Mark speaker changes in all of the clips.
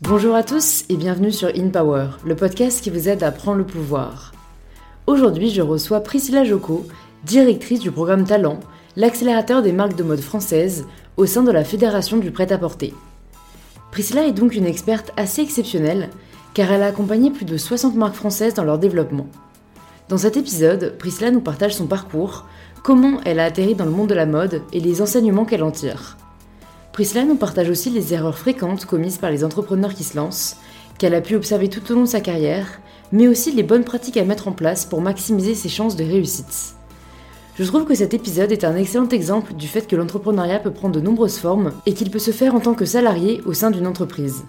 Speaker 1: Bonjour à tous et bienvenue sur In Power, le podcast qui vous aide à prendre le pouvoir. Aujourd'hui, je reçois Priscilla Joko, directrice du programme Talent, l'accélérateur des marques de mode françaises au sein de la Fédération du prêt-à-porter. Priscilla est donc une experte assez exceptionnelle car elle a accompagné plus de 60 marques françaises dans leur développement. Dans cet épisode, Priscilla nous partage son parcours, comment elle a atterri dans le monde de la mode et les enseignements qu'elle en tire. Priscilla nous partage aussi les erreurs fréquentes commises par les entrepreneurs qui se lancent, qu'elle a pu observer tout au long de sa carrière, mais aussi les bonnes pratiques à mettre en place pour maximiser ses chances de réussite. Je trouve que cet épisode est un excellent exemple du fait que l'entrepreneuriat peut prendre de nombreuses formes et qu'il peut se faire en tant que salarié au sein d'une entreprise.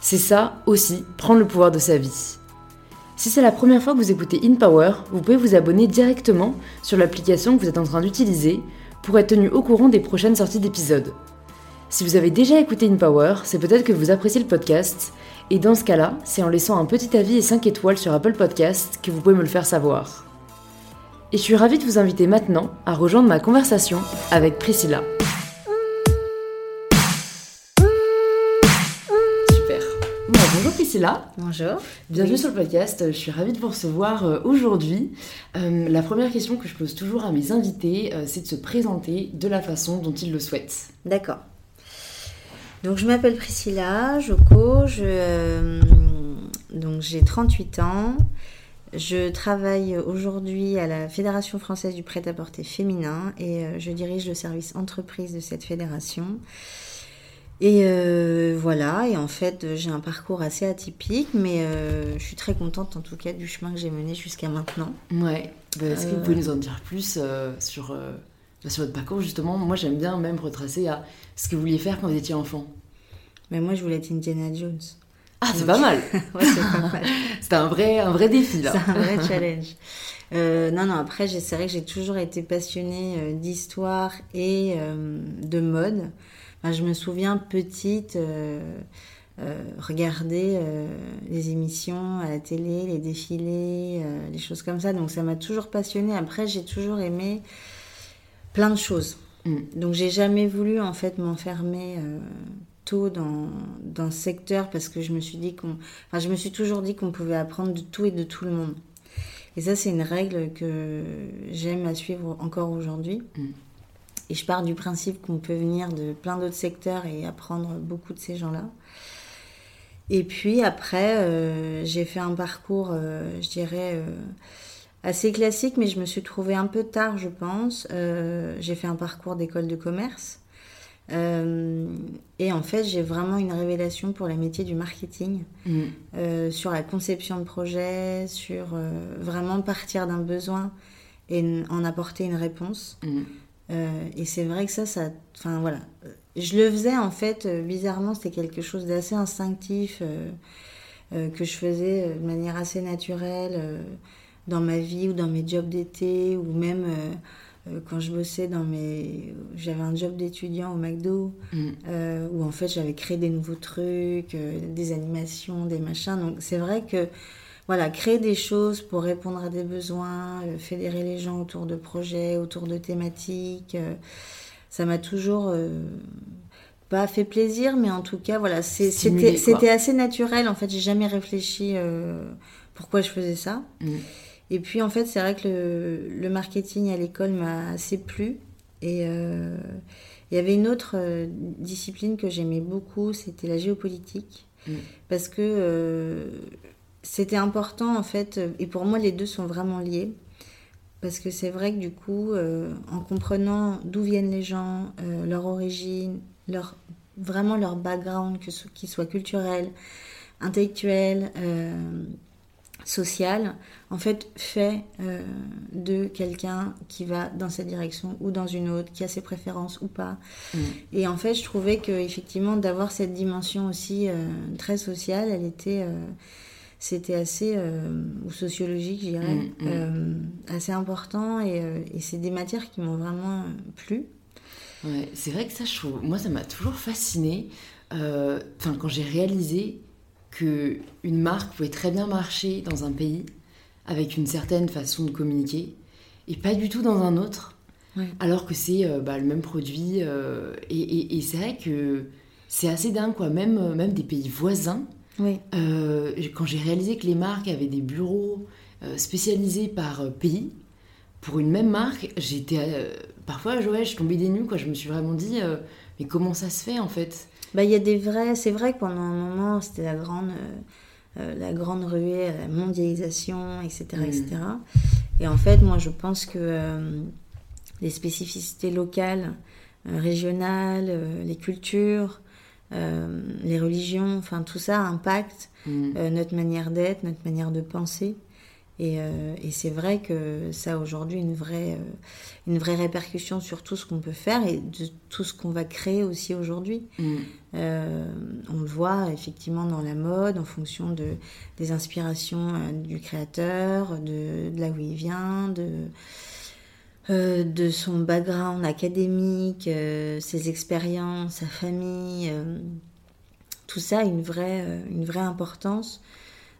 Speaker 1: C'est ça aussi, prendre le pouvoir de sa vie. Si c'est la première fois que vous écoutez InPower, vous pouvez vous abonner directement sur l'application que vous êtes en train d'utiliser pour être tenu au courant des prochaines sorties d'épisodes. Si vous avez déjà écouté InPower, c'est peut-être que vous appréciez le podcast, et dans ce cas-là, c'est en laissant un petit avis et 5 étoiles sur Apple Podcast que vous pouvez me le faire savoir. Et je suis ravie de vous inviter maintenant à rejoindre ma conversation avec Priscilla. Priscilla.
Speaker 2: Bonjour.
Speaker 1: Bienvenue sur le podcast. Je suis ravie de vous recevoir euh, aujourd'hui. Euh, la première question que je pose toujours à mes invités, euh, c'est de se présenter de la façon dont ils le souhaitent.
Speaker 2: D'accord. Donc je m'appelle Priscilla Joko, je, euh, donc j'ai 38 ans. Je travaille aujourd'hui à la Fédération française du prêt-à-porter féminin et je dirige le service entreprise de cette fédération. Et euh, voilà, et en fait j'ai un parcours assez atypique, mais je suis très contente en tout cas du chemin que j'ai mené jusqu'à maintenant.
Speaker 1: Ouais, bah, est-ce que vous pouvez nous en dire plus sur sur votre parcours, justement, moi j'aime bien même retracer à ce que vous vouliez faire quand vous étiez enfant.
Speaker 2: Mais moi je voulais être Indiana Jones.
Speaker 1: Ah, c'est pas mal
Speaker 2: Ouais, c'est pas mal.
Speaker 1: C'était un vrai, un vrai défi là.
Speaker 2: C'est un vrai challenge. Euh, non, non, après, c'est vrai que j'ai toujours été passionnée euh, d'histoire et euh, de mode. Enfin, je me souviens petite regarder les émissions à la télé, les défilés, les choses comme ça. Donc ça m'a toujours passionnée. Après, j'ai toujours aimé plein de choses. Mm. Donc j'ai jamais voulu en fait m'enfermer euh, tôt dans, dans ce secteur parce que je me suis dit qu'on, enfin je me suis toujours dit qu'on pouvait apprendre de tout et de tout le monde. Et ça c'est une règle que j'aime à suivre encore aujourd'hui. Mm. Et je pars du principe qu'on peut venir de plein d'autres secteurs et apprendre beaucoup de ces gens-là. Et puis après, euh, j'ai fait un parcours, euh, je dirais, assez classique, mais je me suis trouvée un peu tard, je pense. Euh, j'ai fait un parcours d'école de commerce. Euh, et en fait, j'ai vraiment une révélation pour les métiers du marketing, mm. euh, sur la conception de projet, sur vraiment partir d'un besoin et en apporter une réponse. Mm. et c'est vrai que ça, ça, enfin voilà, je le faisais en fait bizarrement, c'était quelque chose d'assez instinctif que je faisais de manière assez naturelle dans ma vie ou dans mes jobs d'été ou même euh, euh, quand je bossais dans mes j'avais un job d'étudiant au McDo mm. euh, où en fait j'avais créé des nouveaux trucs des animations des machins donc c'est vrai que voilà créer des choses pour répondre à des besoins fédérer les gens autour de projets autour de thématiques ça m'a toujours pas fait plaisir mais en tout cas voilà c'était assez naturel en fait j'ai jamais réfléchi pourquoi je faisais ça mm. Et puis en fait, c'est vrai que le, marketing à l'école m'a assez plu. Et euh, il y avait une autre euh, discipline que j'aimais beaucoup, c'était la géopolitique. Mm. Parce que euh, c'était important en fait, et pour moi les deux sont vraiment liés. Parce que c'est vrai que du coup, en comprenant d'où viennent les gens, leur origine, leur, vraiment leur background, que ce, qu'il soit culturel, intellectuel, social, en fait, fait euh, de quelqu'un qui va dans cette direction ou dans une autre, qui a ses préférences ou pas. Mm. Et en fait, je trouvais que effectivement d'avoir cette dimension aussi euh, très sociale, elle était, euh, c'était assez ou sociologique, je dirais, mm, mm. assez important. Et, et c'est des matières qui m'ont vraiment plu.
Speaker 1: Ouais, c'est vrai que ça, je trouve, moi, ça m'a toujours fasciné. Enfin, quand j'ai réalisé que une marque pouvait très bien marcher dans un pays avec une certaine façon de communiquer et pas du tout dans un autre. alors que c'est bah, le même produit. et, c'est vrai que c'est assez dingue, quoi. Même, même des pays voisins. Quand j'ai réalisé que les marques avaient des bureaux spécialisés par pays, pour une même marque, j'étais parfois, ouais, je tombais des nues, quoi. Je me suis vraiment dit, mais comment ça se fait en fait?
Speaker 2: Bah, il y a des vrais. C'est vrai que pendant un moment, c'était la grande, euh, euh, la grande ruée à la mondialisation, etc., etc. Mm. Et en fait, moi, je pense que euh, les spécificités locales, régionales, les cultures, les religions, enfin tout ça impacte mm. notre manière d'être, notre manière de penser. Euh, et, c'est vrai que ça a aujourd'hui une vraie, euh, une vraie répercussion sur tout ce qu'on peut faire et de tout ce qu'on va créer aussi aujourd'hui. Mm. Euh, on le voit effectivement dans la mode en fonction de, des inspirations du créateur, de, là où il vient, de, de son background académique, ses expériences, sa famille. tout ça a une vraie, une vraie importance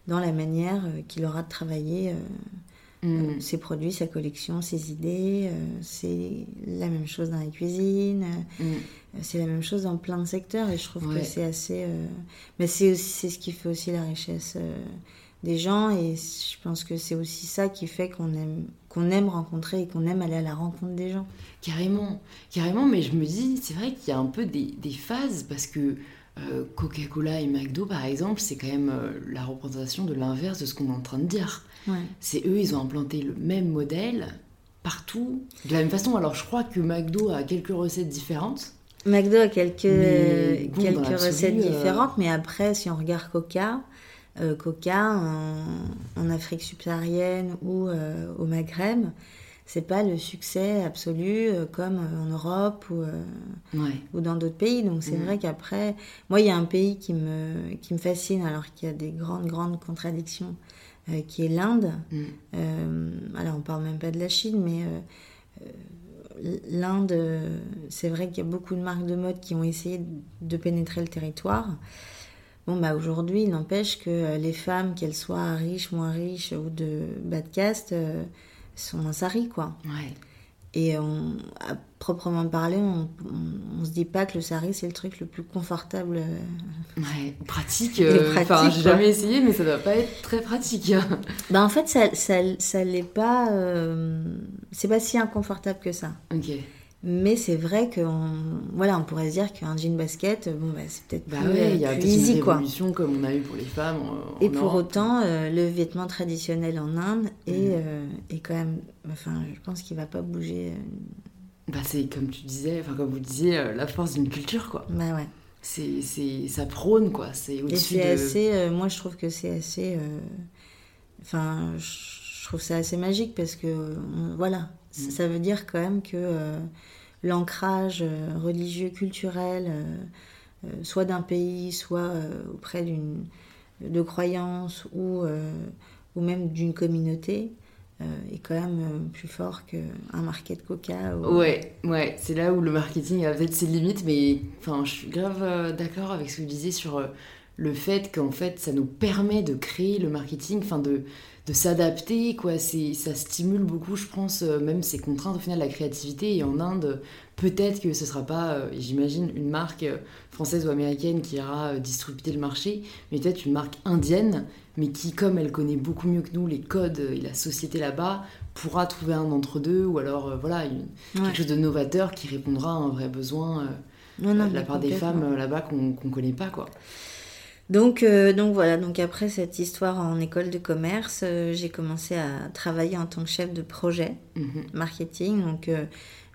Speaker 2: dans la manière euh, qu'il aura de travailler euh, mm. euh, ses produits, sa collection, ses idées. c'est la même chose dans la cuisine. Mm. C'est la même chose dans plein de secteurs et je trouve que c'est assez. Mais c'est ce qui fait aussi la richesse des gens et je pense que c'est aussi ça qui fait qu'on aime qu'on aime rencontrer et qu'on aime aller à la rencontre des gens.
Speaker 1: Carrément, carrément. Mais je me dis, c'est vrai qu'il y a un peu des, des phases parce que euh, Coca-Cola et McDo, par exemple, c'est quand même euh, la représentation de l'inverse de ce qu'on est en train de dire. C'est eux, ils ont implanté le même modèle partout, de la même façon. Alors, je crois que McDo a quelques recettes différentes.
Speaker 2: McDo a quelques, quelques recettes euh, différentes, mais après, si on regarde Coca, Coca en, Afrique subsaharienne ou au Maghreb, c'est pas le succès absolu euh, comme euh, en Europe ou, euh, ou dans d'autres pays. Donc c'est mm. vrai qu'après, moi il y a un pays qui me, qui me fascine alors qu'il y a des grandes, grandes contradictions, qui est l'Inde. Mm. alors on parle même pas de la Chine, mais l'Inde, c'est vrai qu'il y a beaucoup de marques de mode qui ont essayé de pénétrer le territoire. Bon, bah aujourd'hui, il n'empêche que les femmes, qu'elles soient riches, moins riches ou de bas de caste, sont un sari, quoi. Ouais. Et on, à proprement parler, on, on, se dit pas que le sari c'est le truc le plus confortable. Euh,
Speaker 1: ouais, pratique. Euh, enfin, j'ai jamais essayé, mais ça doit pas être très pratique.
Speaker 2: bah en fait, ça, ça, ça l'est pas. Euh, c'est pas si inconfortable que ça.
Speaker 1: Ok.
Speaker 2: Mais c'est vrai qu'on voilà, on pourrait se dire qu'un jean basket, bon, bah, c'est peut-être
Speaker 1: bah plus, ouais, y a easy, une révolution comme on a eu pour les femmes.
Speaker 2: et pour autant, euh, le vêtement traditionnel en Inde est, mm. euh, est quand même. Enfin, je pense qu'il va pas bouger. Euh.
Speaker 1: Bah, c'est comme tu disais, enfin, comme vous disiez, la force d'une culture, quoi.
Speaker 2: Bah ouais.
Speaker 1: C'est, c'est, ça prône, quoi. C'est
Speaker 2: au-dessus c'est assez. moi, je trouve que c'est assez. Enfin, je trouve ça assez magique parce que, voilà, Mm. Ça veut dire quand même que euh, l'ancrage euh, religieux, culturel, euh, soit d'un pays, soit auprès d'une de croyances ou, ou même d'une communauté, est quand même plus fort qu'un market coca.
Speaker 1: Ouais, ouais, c'est là où le marketing a peut-être ses limites, mais enfin, je suis grave d'accord avec ce que vous disiez sur le fait qu'en fait, ça nous permet de créer le marketing, enfin de de s'adapter, quoi. C'est, ça stimule beaucoup, je pense, euh, même ces contraintes au final la créativité. Et en Inde, peut-être que ce sera pas, euh, j'imagine, une marque euh, française ou américaine qui ira disrupter le marché, mais peut-être une marque indienne, mais qui, comme elle connaît beaucoup mieux que nous les codes et la société là-bas, pourra trouver un entre-deux, ou alors voilà, quelque chose de novateur qui répondra à un vrai besoin de la part des femmes là-bas qu'on, qu'on connaît pas, quoi.
Speaker 2: Donc, euh, donc voilà, donc après cette histoire en école de commerce, euh, j'ai commencé à travailler en tant que chef de projet mhm. marketing. Donc euh,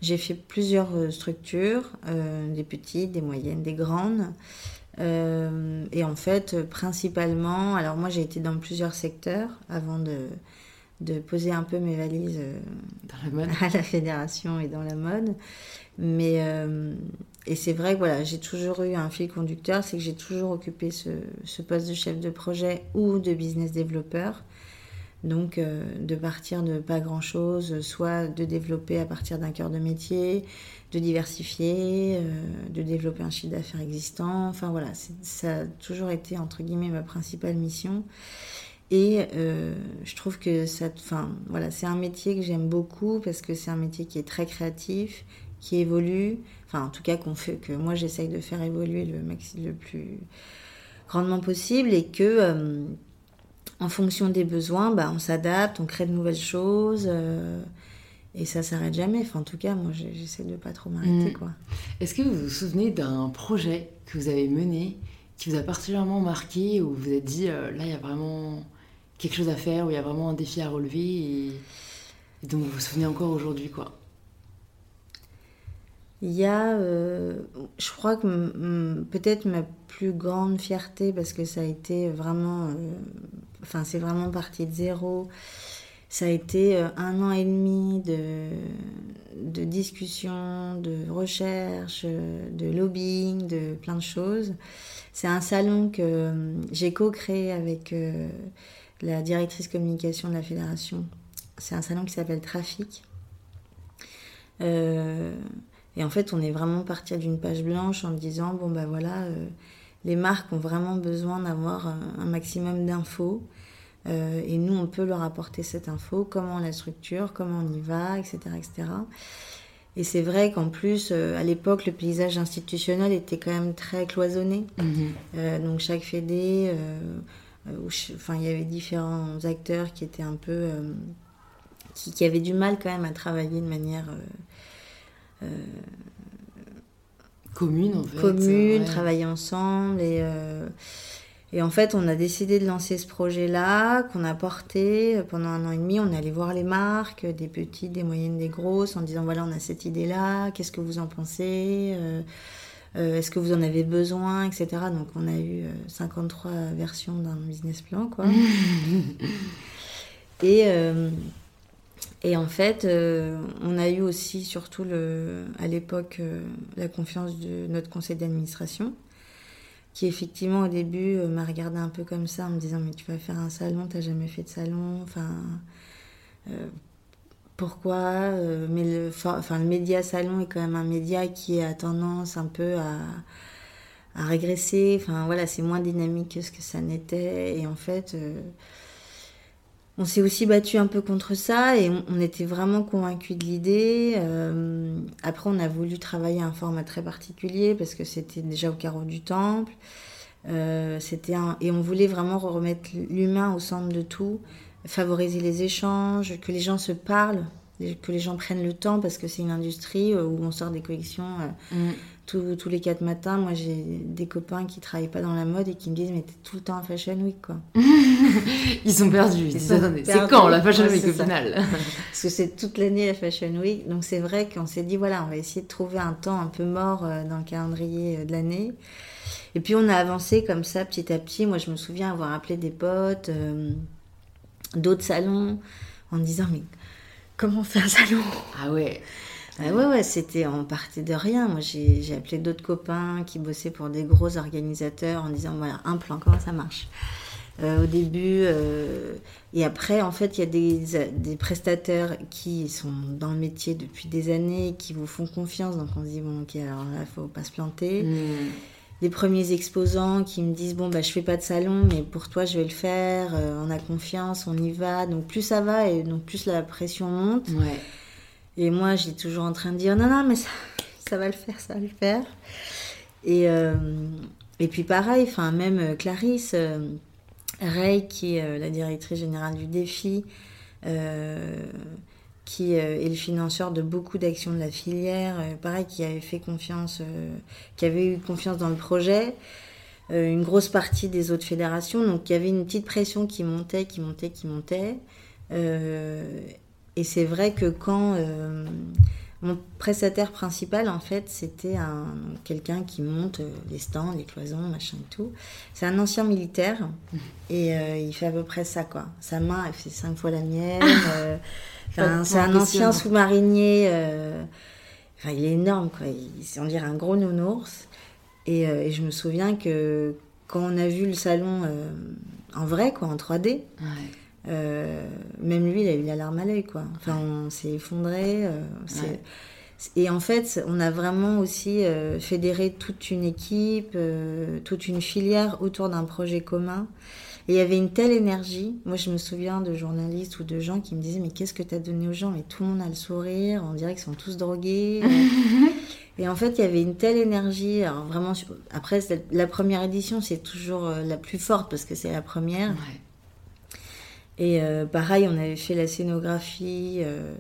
Speaker 2: j'ai fait plusieurs structures, des petites, des moyennes, des grandes. et en fait, principalement, alors moi j'ai été dans plusieurs secteurs avant de, de poser un peu mes valises à la fédération et dans la mode. Mais et c'est vrai que voilà, j'ai toujours eu un fil conducteur, c'est que j'ai toujours occupé ce, poste de chef de projet ou de business développeur. Donc euh, de partir de pas grand-chose, soit de développer à partir d'un cœur de métier, de diversifier, euh, de développer un chiffre d'affaires existant. Enfin voilà, ça a toujours été entre guillemets ma principale mission. Et je trouve que voilà, c'est un métier que j'aime beaucoup parce que c'est un métier qui est très créatif, qui évolue, enfin en tout cas qu'on fait, que moi j'essaye de faire évoluer le maxi le plus grandement possible et que en fonction des besoins, bah, on s'adapte, on crée de nouvelles choses. Et ça s'arrête jamais. Enfin, en tout cas, moi, j'essaie de pas trop m'arrêter, mm. quoi.
Speaker 1: Est-ce que vous vous souvenez d'un projet que vous avez mené qui vous a particulièrement marqué, où vous vous êtes dit, euh, là, il y a vraiment quelque chose à faire, où il y a vraiment un défi à relever, et, dont vous vous souvenez encore aujourd'hui, quoi?
Speaker 2: Il y a, euh, je crois que peut-être ma plus grande fierté, parce que ça a été vraiment, euh, enfin, c'est vraiment parti de zéro ça a été euh, un an et demi de, de discussion, de recherche, de lobbying, de plein de choses. C'est un salon que euh, j'ai co-créé avec euh, la directrice communication de la fédération. C'est un salon qui s'appelle Trafic. Et en fait, on est vraiment parti d'une page blanche en disant bon ben voilà, les marques ont vraiment besoin d'avoir un maximum d'infos. Euh, et nous, on peut leur apporter cette info, comment on la structure, comment on y va, etc. etc. Et c'est vrai qu'en plus, euh, à l'époque, le paysage institutionnel était quand même très cloisonné. Mhm. Euh, donc chaque fédé, enfin, il y avait différents acteurs qui étaient un peu... Qui, qui, avaient du mal quand même à travailler de manière...
Speaker 1: commune, en fait.
Speaker 2: Commune, travailler ensemble et... Et en fait, on a décidé de lancer ce projet-là, qu'on a porté pendant un an et demi. On est allé voir les marques, des petites, des moyennes, des grosses, en disant voilà, on a cette idée-là, qu'est-ce que vous en pensez euh, euh, Est-ce que vous en avez besoin etc. Donc, on a eu 53 euh, versions d'un business plan, quoi. et, et en fait, on a eu aussi, surtout à l'époque, la confiance de notre conseil d'administration qui effectivement au début euh, m'a regardé un peu comme ça en me disant mais tu vas faire un salon, t'as jamais fait de salon, enfin euh, pourquoi euh, Mais le, le média salon est quand même un média qui a tendance un peu à, à régresser. Enfin voilà, c'est moins dynamique que ce que ça n'était et en fait on s'est aussi battu un peu contre ça et on, était vraiment convaincus de l'idée. Euh, après, on a voulu travailler un format très particulier parce que c'était déjà au carreau du temple. Euh, un... Et on voulait vraiment remettre l'humain au centre de tout, favoriser les échanges, que les gens se parlent, que les gens prennent le temps parce que c'est une industrie euh, où on sort des collections mm tous, les quatre matins, moi j'ai des copains qui travaillent pas dans la mode et qui me disent mais t'es tout le temps en Fashion Week quoi.
Speaker 1: ils sont perdus. Ils disent c'est quand la Fashion Week au final
Speaker 2: Parce que c'est toute l'année la Fashion Week. Donc c'est vrai qu'on s'est dit voilà on va essayer de trouver un temps un peu mort euh, dans le calendrier euh, de l'année. Et puis on a avancé comme ça petit à petit. Moi je me souviens avoir appelé des potes, euh, d'autres salons en disant mais comment on fait un salon?
Speaker 1: Ah ouais.
Speaker 2: Ah ouais, ouais, c'était, en partait de rien. Moi, j'ai appelé d'autres copains qui bossaient pour des gros organisateurs en disant, voilà, un plan, comment ça marche? Euh, Au début, euh, et après, en fait, il y a des, des, prestataires qui sont dans le métier depuis des années, qui vous font confiance. Donc, on se dit, bon, ok, alors là, il faut pas se planter. Hmm. Les premiers exposants qui me disent, bon, bah, je fais pas de salon, mais pour toi, je vais le faire. Euh, on a confiance, on y va. Donc, plus ça va, et donc plus la pression monte. Ouais. Et moi, j'ai toujours en train de dire non, non, mais ça, ça va le faire, ça va le faire. Et, euh, puis pareil, enfin, même euh, Clarisse euh, Ray, qui est la directrice générale du défi, qui est le financeur de beaucoup d'actions de la filière, pareil, qui avait fait confiance, qui avait eu confiance dans le projet. une grosse partie des autres fédérations, donc il y avait une petite pression qui montait, qui montait, qui montait. Et c'est vrai que quand euh, mon prestataire principal, en fait, c'était un, quelqu'un qui monte euh, les stands, les cloisons, machin et tout. C'est un ancien militaire et euh, il fait à peu près ça, quoi. Sa main, elle fait cinq fois la mienne. c'est un ancien sous-marinier. Enfin, il est énorme, quoi. Il, on dirait un gros nounours. Et, et, je me souviens que quand on a vu le salon en vrai, quoi, en 3D, ouais. Euh, même lui, il a eu la larme à l'œil, quoi. Enfin, on s'est effondré. Euh, et en fait, on a vraiment aussi euh, fédéré toute une équipe, toute une filière autour d'un projet commun. Et il y avait une telle énergie. Moi, je me souviens de journalistes ou de gens qui me disaient Mais qu'est-ce que tu as donné aux gens? Mais tout le monde a le sourire, on dirait qu'ils sont tous drogués. et en fait, il y avait une telle énergie. Alors, vraiment, après, la première édition, c'est toujours la plus forte parce que c'est la première. Et euh, pareil, on avait fait la scénographie. Euh,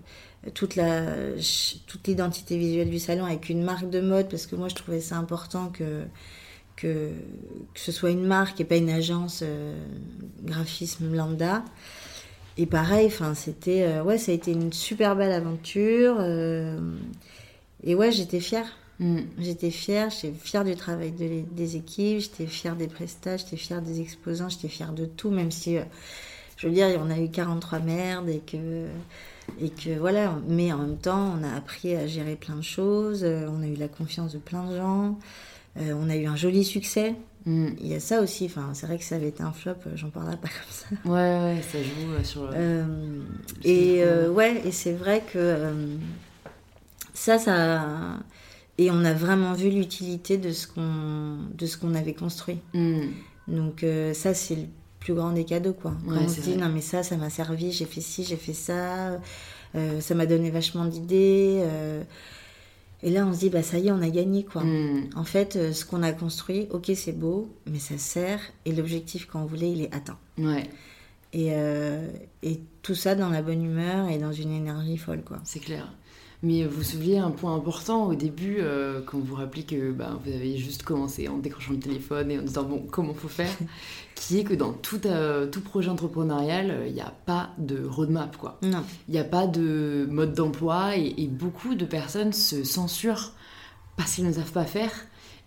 Speaker 2: toute la toute l'identité visuelle du salon avec une marque de mode parce que moi je trouvais ça important que que, que ce soit une marque et pas une agence euh, graphisme lambda et pareil enfin c'était ouais ça a été une super belle aventure et ouais j'étais fière mm. J'étais fière, j'étais fière du travail des équipes, j'étais fière des prestages, j'étais fière des exposants, j'étais fière de tout, même si, je veux dire, on a eu 43 merdes et que et que voilà, mais en même temps, on a appris à gérer plein de choses, euh, on a eu la confiance de plein de gens, euh, on a eu un joli succès. Mm. Il y a ça aussi, enfin, c'est vrai que ça avait été un flop, euh, j'en parlerai pas comme ça.
Speaker 1: Ouais, ouais, ça joue sur
Speaker 2: et ouais, et c'est vrai que ça, ça. Et on a vraiment vu l'utilité de ce qu'on avait construit. Mm. Donc ça, c'est plus grand des cadeaux, quoi. Quand on se dit, non, mais ça, ça m'a servi, j'ai fait ci, j'ai fait ça, euh, ça m'a donné vachement d'idées. Euh. et là, on se dit, bah ça y est, on a gagné, quoi. Hmm. En fait, euh, ce qu'on a construit, ok, c'est beau, mais ça sert, et l'objectif qu'on voulait, il est atteint.
Speaker 1: Ouais.
Speaker 2: Et, et tout ça dans la bonne humeur et dans une énergie folle, quoi.
Speaker 1: C'est clair. Mais vous vous souvenez un point important au début, euh, quand vous vous rappelez que bah, vous avez juste commencé en décrochant le téléphone et en disant bon, comment faut faire? Qui est que dans tout, euh, tout projet entrepreneurial, il n'y a pas de roadmap, quoi.
Speaker 2: Non.
Speaker 1: Il n'y a pas de mode d'emploi et, beaucoup de personnes se censurent parce qu'ils ne savent pas faire.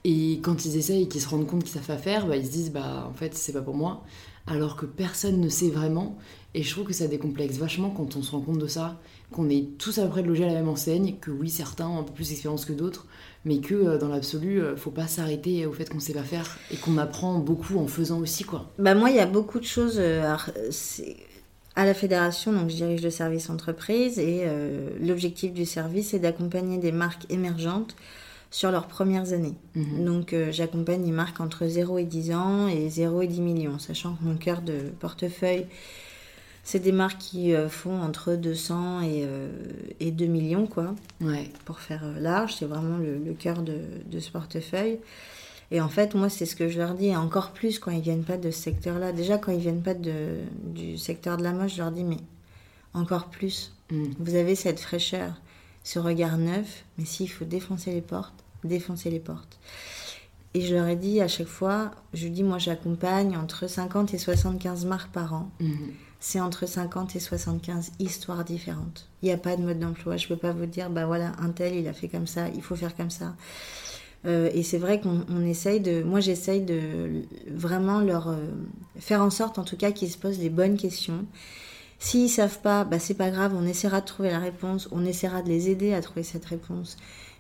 Speaker 1: Et quand ils essayent et qu'ils se rendent compte qu'ils savent pas faire, bah, ils se disent bah en fait c'est pas pour moi. Alors que personne ne sait vraiment. Et je trouve que ça décomplexe vachement quand on se rend compte de ça qu'on est tous à peu près logés à la même enseigne, que oui, certains ont un peu plus d'expérience que d'autres, mais que euh, dans l'absolu, euh, faut pas s'arrêter au fait qu'on sait pas faire et qu'on apprend beaucoup en faisant aussi, quoi.
Speaker 2: Bah moi, il y a beaucoup de choses. Euh, à la fédération, donc je dirige le service entreprise et l'objectif du service est d'accompagner des marques émergentes sur leurs premières années. Mhm. Donc j'accompagne les marques entre 0 et 10 ans et 0 et 10 millions, sachant que mon cœur de portefeuille c'est des marques qui euh, font entre 200 et, euh, et 2 millions, quoi.
Speaker 1: Ouais.
Speaker 2: Pour faire euh, large, c'est vraiment le, cœur de, de, ce portefeuille. Et en fait, moi, c'est ce que je leur dis, et encore plus quand ils viennent pas de ce secteur-là. Déjà, quand ils viennent pas de, du secteur de la mode, je leur dis, mais encore plus. Mm. Vous avez cette fraîcheur, ce regard neuf, mais s'il faut défoncer les portes, défoncer les portes. Et je leur ai dit à chaque fois, je dis, moi, j'accompagne entre 50 et 75 marques par an. Mm c'est entre 50 et 75 histoires différentes. Il n'y a pas de mode d'emploi. Je ne peux pas vous dire, bah voilà, un tel, il a fait comme ça, il faut faire comme ça. Euh, et c'est vrai qu'on essaye de. Moi, j'essaye de vraiment leur euh, faire en sorte, en tout cas, qu'ils se posent les bonnes questions. S'ils savent pas, bah c'est pas grave, on essaiera de trouver la réponse, on essaiera de les aider à trouver cette réponse.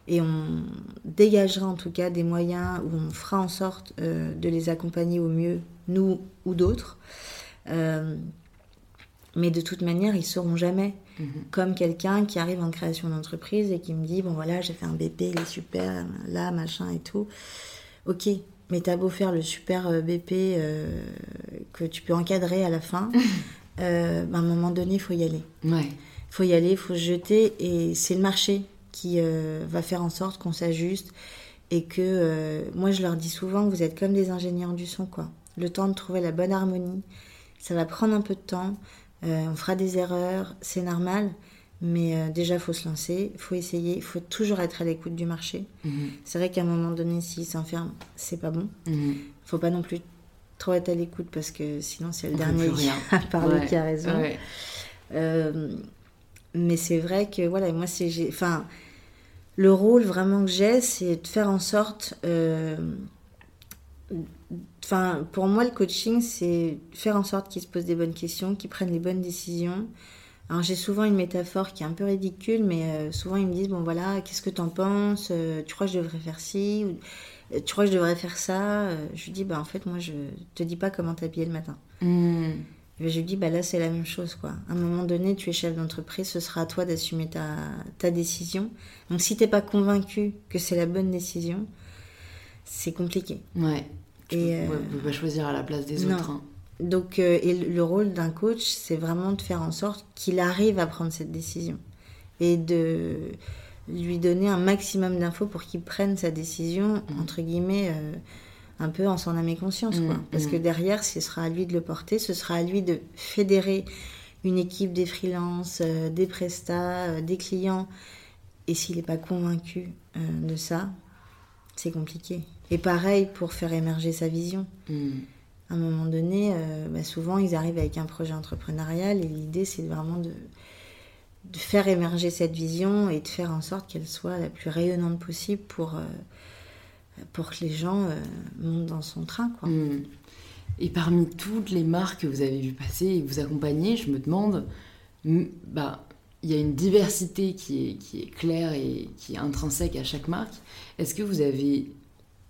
Speaker 2: Et on dégagera en tout cas des moyens où on fera en sorte euh, de les accompagner au mieux, nous ou d'autres. Mais de toute manière, ils sauront jamais. Mhm. Comme quelqu'un qui arrive en création d'entreprise et qui me dit Bon, voilà, j'ai fait un BP, il est super, là, machin et tout. Ok, mais t'as beau faire le super euh, BP euh, que tu peux encadrer à la fin, euh, à un moment donné, il faut y aller.
Speaker 1: Il
Speaker 2: faut y aller, il faut se jeter. Et c'est le marché qui va faire en sorte qu'on s'ajuste. Et que moi, je leur dis souvent vous êtes comme des ingénieurs du son, quoi. Le temps de trouver la bonne harmonie, ça va prendre un peu de temps. Euh, on fera des erreurs, c'est normal. Mais euh, déjà, il faut se lancer, il faut essayer, il faut toujours être à l'écoute du marché. Mhm. C'est vrai qu'à un moment donné, s'il s'enferme, c'est pas bon. Il mhm. ne faut pas non plus trop être à l'écoute parce que sinon, c'est le dernier à parler qui a raison. Euh, mais c'est vrai que, voilà, moi, c'est. Enfin, le rôle vraiment que j'ai, c'est de faire en sorte Enfin, pour moi, le coaching, c'est faire en sorte qu'ils se posent des bonnes questions, qu'ils prennent les bonnes décisions. Alors, j'ai souvent une métaphore qui est un peu ridicule, mais euh, souvent ils me disent Bon, voilà, qu'est-ce que t'en penses euh, Tu crois que je devrais faire ci ou, euh, Tu crois que je devrais faire ça Je lui dis Bah, en fait, moi, je te dis pas comment t'habiller le matin. Hmm. je lui dis Bah, là, c'est la même chose, quoi. À un moment donné, tu es chef d'entreprise, ce sera à toi d'assumer ta, ta décision. Donc, si t'es pas convaincu que c'est la bonne décision, c'est compliqué.
Speaker 1: Ouais. Tu et peux, euh, pas choisir à la place des autres. Hein.
Speaker 2: Donc, et le rôle d'un coach, c'est vraiment de faire en sorte qu'il arrive à prendre cette décision et de lui donner un maximum d'infos pour qu'il prenne sa décision, mm. entre guillemets, un peu en son âme et conscience. Quoi. Mm, Parce que derrière, ce sera à lui de le porter, ce sera à lui de fédérer une équipe des freelances, des prestats, des clients. Et s'il n'est pas convaincu de ça, c'est compliqué. Et pareil pour faire émerger sa vision. Hmm. À un moment donné, euh, bah, souvent ils arrivent avec un projet entrepreneurial et l'idée c'est vraiment de, de, faire émerger cette vision et de faire en sorte qu'elle soit la plus rayonnante possible pour, euh, pour que les gens euh, montent dans son train. Quoi. Hmm.
Speaker 1: Et parmi toutes les marques que vous avez vu passer et que vous accompagnez, je me demande, bah, il y a une diversité qui est, qui est claire et qui est intrinsèque à chaque marque. Est-ce que vous avez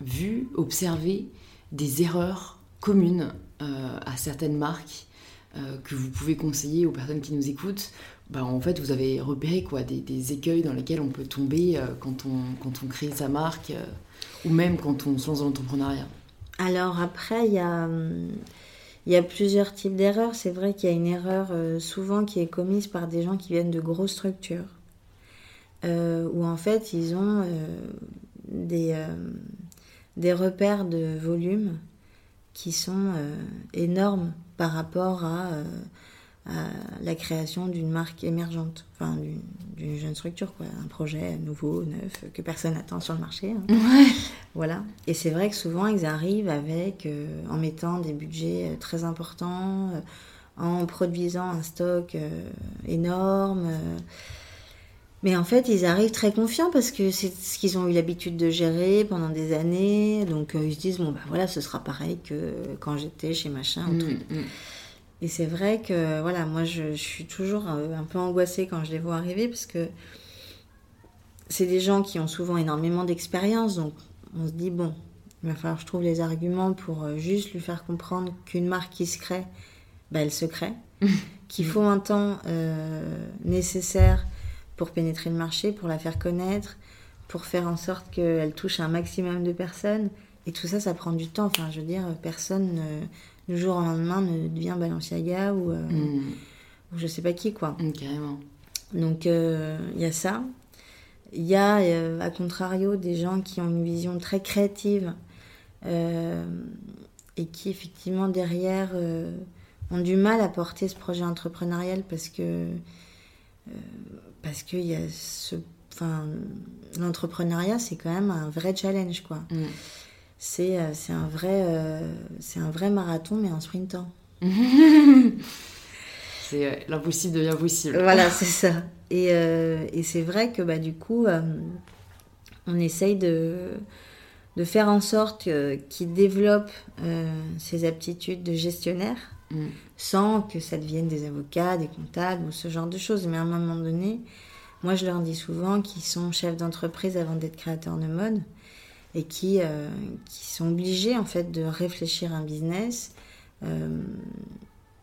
Speaker 1: vu, observé des erreurs communes euh, à certaines marques euh, que vous pouvez conseiller aux personnes qui nous écoutent bah, En fait, vous avez repéré quoi, des, écueils dans lesquels on peut tomber euh, quand, on, quand on crée sa marque ou même quand on se lance dans l'entrepreneuriat
Speaker 2: Alors après, il y a... Hum, y a plusieurs types d'erreurs. C'est vrai qu'il y a une erreur souvent qui est commise par des gens qui viennent de grosses structures, où en fait ils ont des, des repères de volume qui sont euh, énormes par rapport euh, à, la création d'une marque émergente, enfin d'une jeune structure, quoi, un projet nouveau, neuf, que personne n'attend sur le marché. Hein. Voilà. Et c'est vrai que souvent ils arrivent avec, euh, en mettant des budgets très importants, en produisant un stock énorme. Mais en fait, ils arrivent très confiants parce que c'est ce qu'ils ont eu l'habitude de gérer pendant des années. Donc, euh, ils se disent, bon, ben voilà, ce sera pareil que quand j'étais chez machin. Ou mm, mm. Et c'est vrai que, voilà, moi, je, suis toujours euh, un peu angoissée quand je les vois arriver parce que c'est des gens qui ont souvent énormément d'expérience. Donc, on se dit, bon, il va falloir que je trouve les arguments pour euh, juste lui faire comprendre qu'une marque qui se crée, ben, elle se crée. Qu'il faut un temps nécessaire pour pénétrer le marché, pour la faire connaître, pour faire en sorte qu'elle touche un maximum de personnes. Et tout ça, ça prend du temps. Enfin, je veux dire, personne, du jour au lendemain, ne devient Balenciaga ou, euh, ou je sais pas qui, quoi.
Speaker 1: Hmm, carrément.
Speaker 2: Donc, euh, il y a ça. Il y a, euh, à contrario, des gens qui ont une vision très créative et qui, effectivement, derrière, ont du mal à porter ce projet entrepreneurial parce que parce que y a ce, enfin, l'entrepreneuriat, c'est quand même un vrai challenge, quoi. Mm. C'est, euh, un vrai, euh, c'est un vrai marathon, mais en sprintant.
Speaker 1: c'est l'impossible devient possible.
Speaker 2: Voilà, c'est ça. Et, euh, et, c'est vrai que bah, du coup, on essaye de, de faire en sorte qu'il développe ses aptitudes de gestionnaire Mm. sans que ça devienne des avocats, des comptables ou ce genre de choses. Mais à un moment donné, moi je leur dis souvent qu'ils sont chefs d'entreprise avant d'être créateurs de mode et qui, euh, qui sont obligés en fait de réfléchir un business euh,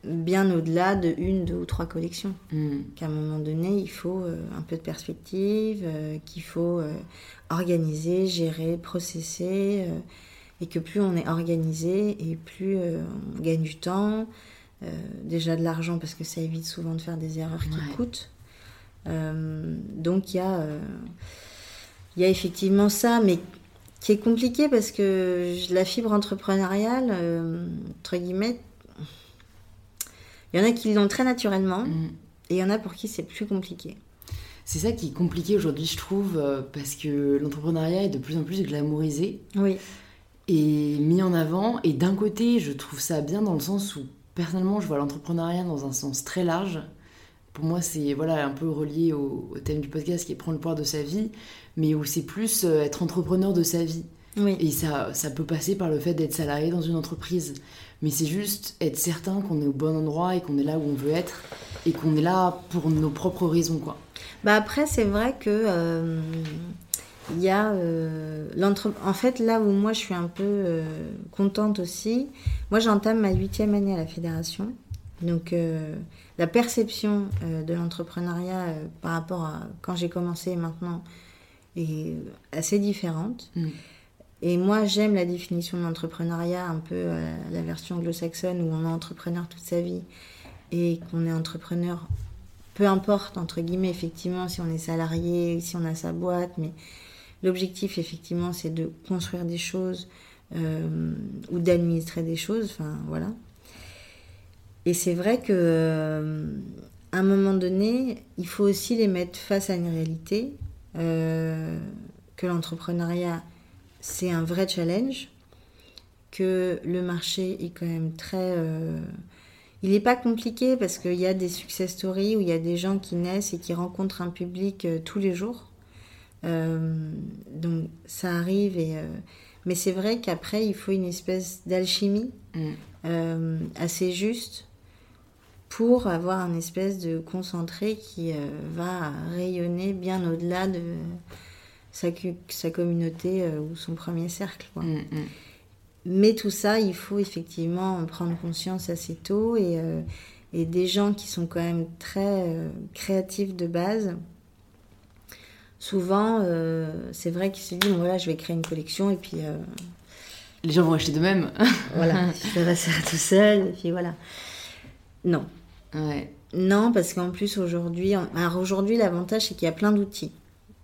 Speaker 2: bien au-delà de une, deux ou trois collections. Mm. Qu'à un moment donné, il faut euh, un peu de perspective, qu'il faut organiser, gérer, processer et que plus on est organisé et plus euh, on gagne du temps, euh, déjà de l'argent parce que ça évite souvent de faire des erreurs qui coûtent. Euh, donc il y, y a effectivement ça, mais qui est compliqué parce que la fibre entrepreneuriale, entre guillemets, il y en a qui l'ont très naturellement mm. et il y en a pour qui c'est plus compliqué.
Speaker 1: C'est ça qui est compliqué aujourd'hui, je trouve, parce que l'entrepreneuriat est de plus en plus glamourisé.
Speaker 2: Oui
Speaker 1: et mis en avant. Et d'un côté, je trouve ça bien dans le sens où, personnellement, je vois l'entrepreneuriat dans un sens très large. Pour moi, c'est voilà, un peu relié au, thème du podcast qui est prendre le pouvoir de sa vie, mais où c'est plus euh, être entrepreneur de sa vie.
Speaker 2: Oui.
Speaker 1: Et ça, ça peut passer par le fait d'être salarié dans une entreprise. Mais c'est juste être certain qu'on est au bon endroit et qu'on est là où on veut être et qu'on est là pour nos propres raisons. Quoi.
Speaker 2: Bah après, c'est vrai que euh, il y a euh, En fait, là où moi je suis un peu euh, contente aussi, moi j'entame ma huitième année à la fédération. Donc euh, la perception de l'entrepreneuriat par rapport à quand j'ai commencé et maintenant est assez différente. Mm. Et moi, j'aime la définition de l'entrepreneuriat, un peu euh, la version anglo-saxonne, où on est entrepreneur toute sa vie et qu'on est entrepreneur, peu importe, entre guillemets, effectivement, si on est salarié, si on a sa boîte, mais l'objectif, effectivement, c'est de construire des choses euh, ou d'administrer des choses, enfin, voilà. Et c'est vrai que euh, un moment donné, il faut aussi les mettre face à une réalité, que l'entrepreneuriat c'est un vrai challenge, que le marché est quand même très... Euh, il n'est pas compliqué parce qu'il y a des success stories où il y a des gens qui naissent et qui rencontrent un public euh, tous les jours. Euh, donc ça arrive et... mais c'est vrai qu'après, il faut une espèce d'alchimie mm. assez juste pour avoir un espèce de concentré qui va rayonner bien au-delà de, sa, communauté euh, ou son premier cercle. Mm, mm. Mais tout ça, il faut effectivement en prendre conscience assez tôt et, euh, et des gens qui sont quand même très euh, créatifs de base. Souvent, c'est vrai qu'ils se disent bon, voilà, je vais créer une collection et puis.
Speaker 1: Les gens vont acheter de même.
Speaker 2: voilà, ça va se faire tout seul et puis voilà. Non. Ouais. Non, parce qu'en plus aujourd'hui, alors aujourd'hui l'avantage c'est qu'il y a plein d'outils.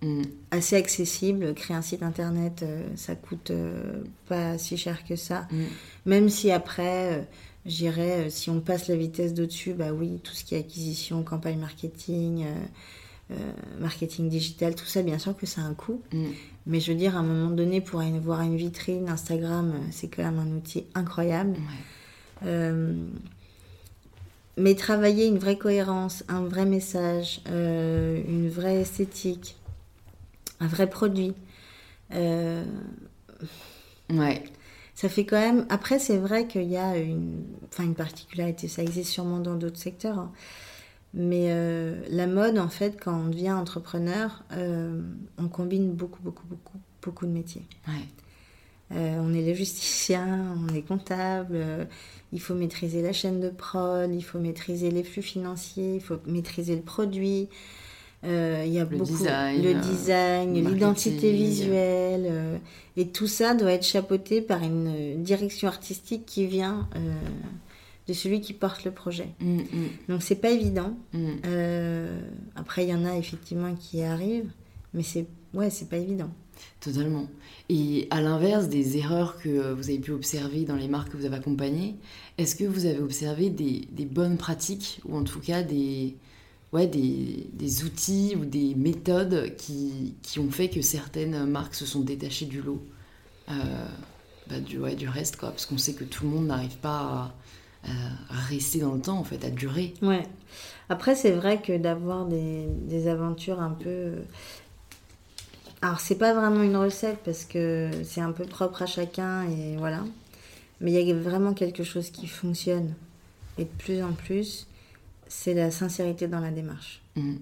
Speaker 2: Mm. assez accessible. Créer un site internet, euh, ça coûte euh, pas si cher que ça. Mm. Même si après, euh, j'irais, si on passe la vitesse d'au-dessus, bah oui, tout ce qui est acquisition, campagne marketing, marketing digital, tout ça, bien sûr que ça a un coût. Mm. Mais je veux dire, à un moment donné, pour voir une vitrine, Instagram, c'est quand même un outil incroyable. mais travailler une vraie cohérence, un vrai message, une vraie esthétique, un vrai produit. Euh, ouais. Ça fait quand même. Après, c'est vrai qu'il y a une, enfin, une particularité. Ça existe sûrement dans d'autres secteurs. Hein. Mais euh, la mode, en fait, quand on devient entrepreneur, euh, on combine beaucoup, beaucoup, beaucoup, beaucoup de métiers. Ouais. on est logisticien, on est comptable, il faut maîtriser la chaîne de prod, il faut maîtriser les flux financiers, il faut maîtriser le produit, euh, il y a le beaucoup design, le design, l'identité visuelle, euh, et tout ça doit être chapeauté par une direction artistique qui vient euh, de celui qui porte le projet. Mm, mm. Donc c'est pas évident. Mm. après il y en a effectivement qui arrivent, mais c'est ouais c'est pas évident.
Speaker 1: Totalement. Et à l'inverse des erreurs que vous avez pu observer dans les marques que vous avez accompagnées, est-ce que vous avez observé des, des bonnes pratiques ou en tout cas des ouais, des, des, outils ou des méthodes qui, qui, ont fait que certaines marques se sont détachées du lot, euh, bah, du, ouais, du reste, quoi, parce qu'on sait que tout le monde n'arrive pas à, rester dans le temps, en fait, à durer.
Speaker 2: Ouais. Après, c'est vrai que d'avoir des, des, aventures un peu. Alors, c'est pas vraiment une recette parce que c'est un peu propre à chacun et voilà. Mais il y a vraiment quelque chose qui fonctionne et de plus en plus c'est la sincérité dans la démarche. Mm.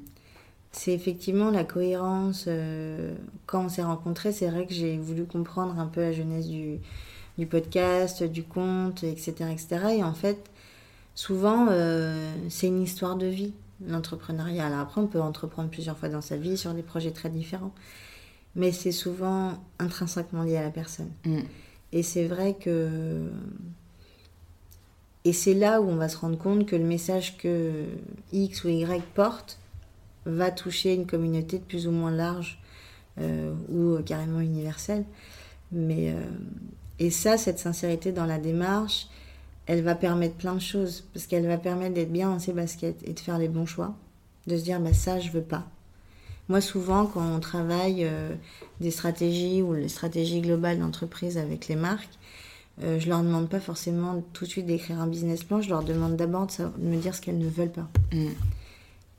Speaker 2: C'est effectivement la cohérence. Euh, quand on s'est rencontrés, c'est vrai que j'ai voulu comprendre un peu la jeunesse du, du podcast, du compte, etc., etc. Et en fait, souvent, euh, c'est une histoire de vie, l'entrepreneuriat. Alors après, on peut entreprendre plusieurs fois dans sa vie sur des projets très différents. Mais c'est souvent intrinsèquement lié à la personne. Mm. Et c'est vrai que et c'est là où on va se rendre compte que le message que X ou Y porte va toucher une communauté de plus ou moins large euh, ou carrément universelle. Mais, euh, et ça, cette sincérité dans la démarche, elle va permettre plein de choses. Parce qu'elle va permettre d'être bien dans ses baskets et de faire les bons choix. De se dire, bah, ça, je veux pas. Moi, souvent, quand on travaille euh, des stratégies ou les stratégies globales d'entreprise avec les marques, euh, je leur demande pas forcément tout de suite d'écrire un business plan, je leur demande d'abord de, me dire ce qu'elles ne veulent pas. Mm.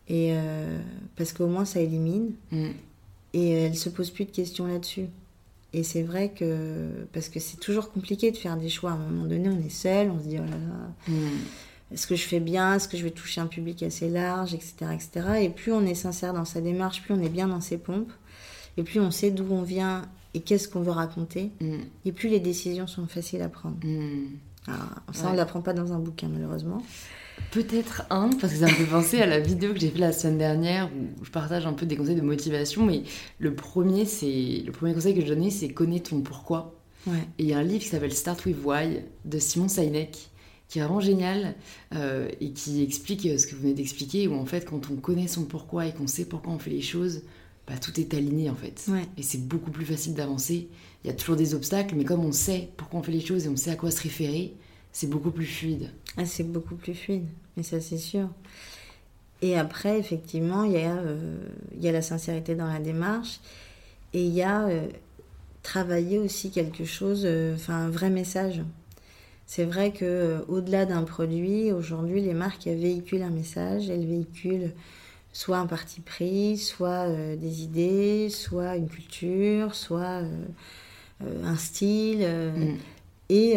Speaker 2: Et euh, parce qu'au moins ça élimine. Mm. Et elles se posent plus de questions là-dessus. Et c'est vrai que parce que c'est toujours compliqué de faire des choix. À un moment donné, on est seul, on se dit oh là là, mm. est-ce que je fais bien, est-ce que je vais toucher un public assez large, etc., etc. Et plus on est sincère dans sa démarche, plus on est bien dans ses pompes, et plus on sait d'où on vient et qu'est-ce qu'on veut raconter, mm. et plus les décisions sont faciles à prendre. Mm. ça, on ne l'apprend pas dans un bouquin, malheureusement.
Speaker 1: Peut-être un, parce que ça me fait penser à la vidéo que j'ai fait la semaine dernière où je partage un peu des conseils de motivation. Mais le premier, c'est le premier conseil que je donnais, c'est connais ton pourquoi. Et il y a un livre qui s'appelle Start with Why de Simon Sinek qui est vraiment génial euh, et qui explique euh, ce que vous venez d'expliquer, où en fait, quand on connaît son pourquoi et qu'on sait pourquoi on fait les choses, bah, tout est aligné en fait. Et c'est beaucoup plus facile d'avancer. Il y a toujours des obstacles, mais comme on sait pourquoi on fait les choses et on sait à quoi se référer, c'est beaucoup plus fluide.
Speaker 2: Ah, c'est beaucoup plus fluide, mais ça c'est sûr. Et après, effectivement, il y, a, euh, y a la sincérité dans la démarche et il y a travailler aussi quelque chose, enfin un vrai message. C'est vrai que euh, au-delà d'un produit, aujourd'hui, les marques véhiculent un message, elles véhiculent soit un parti pris, soit euh, des idées, soit une culture, soit euh, un style. Mm. Et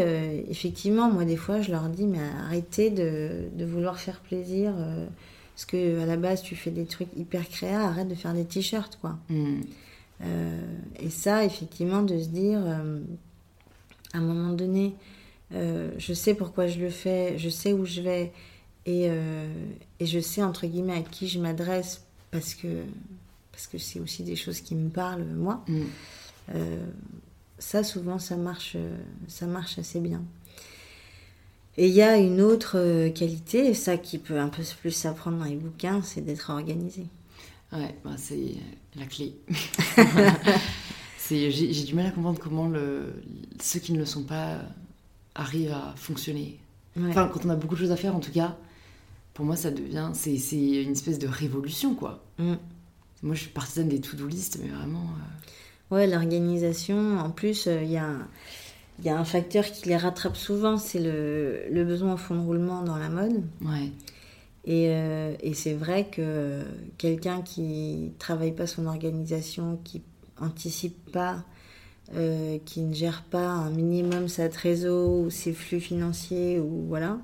Speaker 2: effectivement, moi, des fois, je leur dis, mais arrêtez de, de vouloir faire plaisir. parce que à la base, tu fais des trucs hyper créa, arrête de faire des t-shirts, quoi. Mm. et ça, effectivement, de se dire, à un moment donné, euh, je sais pourquoi je le fais, je sais où je vais et, euh, et je sais entre guillemets à qui je m'adresse parce que parce que c'est aussi des choses qui me parlent moi. Mm. Euh, ça souvent ça marche ça marche assez bien. Et il y a une autre qualité, et ça qui peut un peu plus s'apprendre dans les bouquins, c'est d'être organisé.
Speaker 1: Ouais, bah c'est la clé. j'ai du mal à comprendre comment le, ceux qui ne le sont pas arrive à fonctionner. Enfin, quand on a beaucoup de choses à faire, en tout cas, pour moi, ça devient. C'est une espèce de révolution, quoi. Mm. Moi, je suis partisane des to-do list, mais vraiment.
Speaker 2: Euh, ouais, l'organisation, en plus, euh, il y, a un, y a un facteur qui les rattrape souvent, c'est le, le, besoin au fond de roulement dans la mode.
Speaker 1: Ouais.
Speaker 2: Et, euh, et c'est vrai que quelqu'un qui travaille pas son organisation, qui anticipe pas euh, qui ne gère pas un minimum sa trésor ou ses flux financiers ou voilà,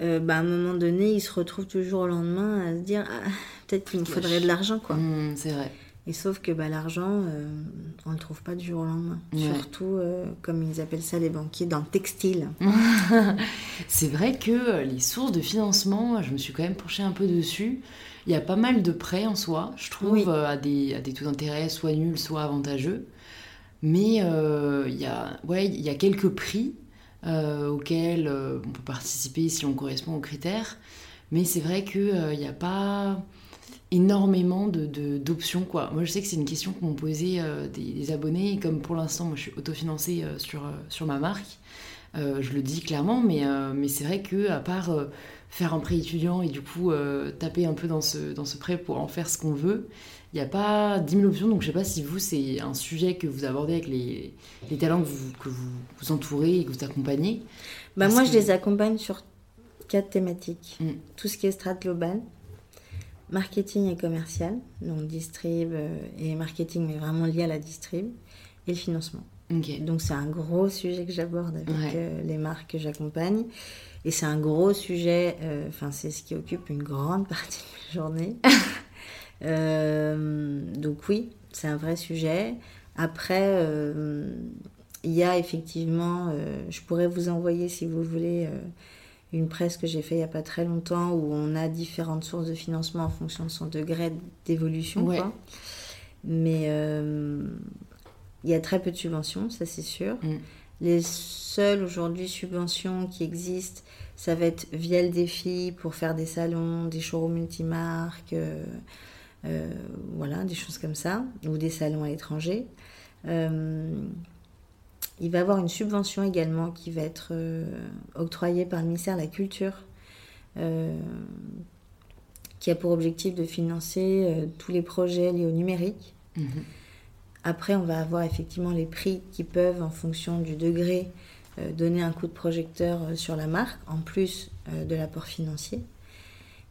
Speaker 2: euh, bah, à un moment donné, il se retrouve toujours au lendemain à se dire ah, peut-être qu'il me faudrait de l'argent quoi.
Speaker 1: Mmh, c'est vrai.
Speaker 2: Et sauf que bah, l'argent, euh, on ne le trouve pas du jour au lendemain. Surtout, comme ils appellent ça les banquiers, dans le textile.
Speaker 1: c'est vrai que les sources de financement, je me suis quand même penchée un peu dessus. Il y a pas mal de prêts en soi, je trouve, à, des, à des taux d'intérêt soit nuls, soit avantageux. Mais euh, il y, a, ouais, y a quelques prix euh, auxquels euh, on peut participer si on correspond aux critères. Mais c'est vrai qu'il n'y a pas énormément d'options. De, quoi. Moi, je sais que c'est une question que m'ont posé des, abonnés. Et comme pour l'instant, moi, je suis autofinancée sur, sur ma marque, je le dis clairement. Mais, mais c'est vrai que à part faire un prêt étudiant et du coup taper un peu dans ce, dans ce prêt pour en faire ce qu'on veut, il n'y a pas 10 000 options, donc je ne sais pas si vous, c'est un sujet que vous abordez avec les, les talents que vous, que vous, vous entourez et que vous accompagnez.
Speaker 2: Bah moi, je les accompagne sur quatre thématiques. Mm. Tout ce qui est strat global, marketing et commercial, donc distrib euh, et marketing, mais vraiment lié à la distrib, et le financement. Donc c'est un gros sujet que j'aborde avec euh, les marques que j'accompagne. Et c'est un gros sujet, euh, enfin c'est ce qui occupe une grande partie de ma journée. Euh, donc oui, c'est un vrai sujet. Après, il y a effectivement, je pourrais vous envoyer si vous voulez une presse que j'ai fait il n'y a pas très longtemps où on a différentes sources de financement en fonction de son degré d'évolution. Mais il y a très peu de subventions, ça c'est sûr. Mm. Les seules aujourd'hui subventions qui existent, ça va être via le défi pour faire des salons, des showrooms multimarques. Euh, voilà, des choses comme ça, ou des salons à l'étranger. Euh, il va y avoir une subvention également qui va être euh, octroyée par le ministère de la Culture, qui a pour objectif de financer tous les projets liés au numérique. Mhm. Après, on va avoir effectivement les prix qui peuvent, en fonction du degré, donner un coup de projecteur sur la marque, en plus de l'apport financier.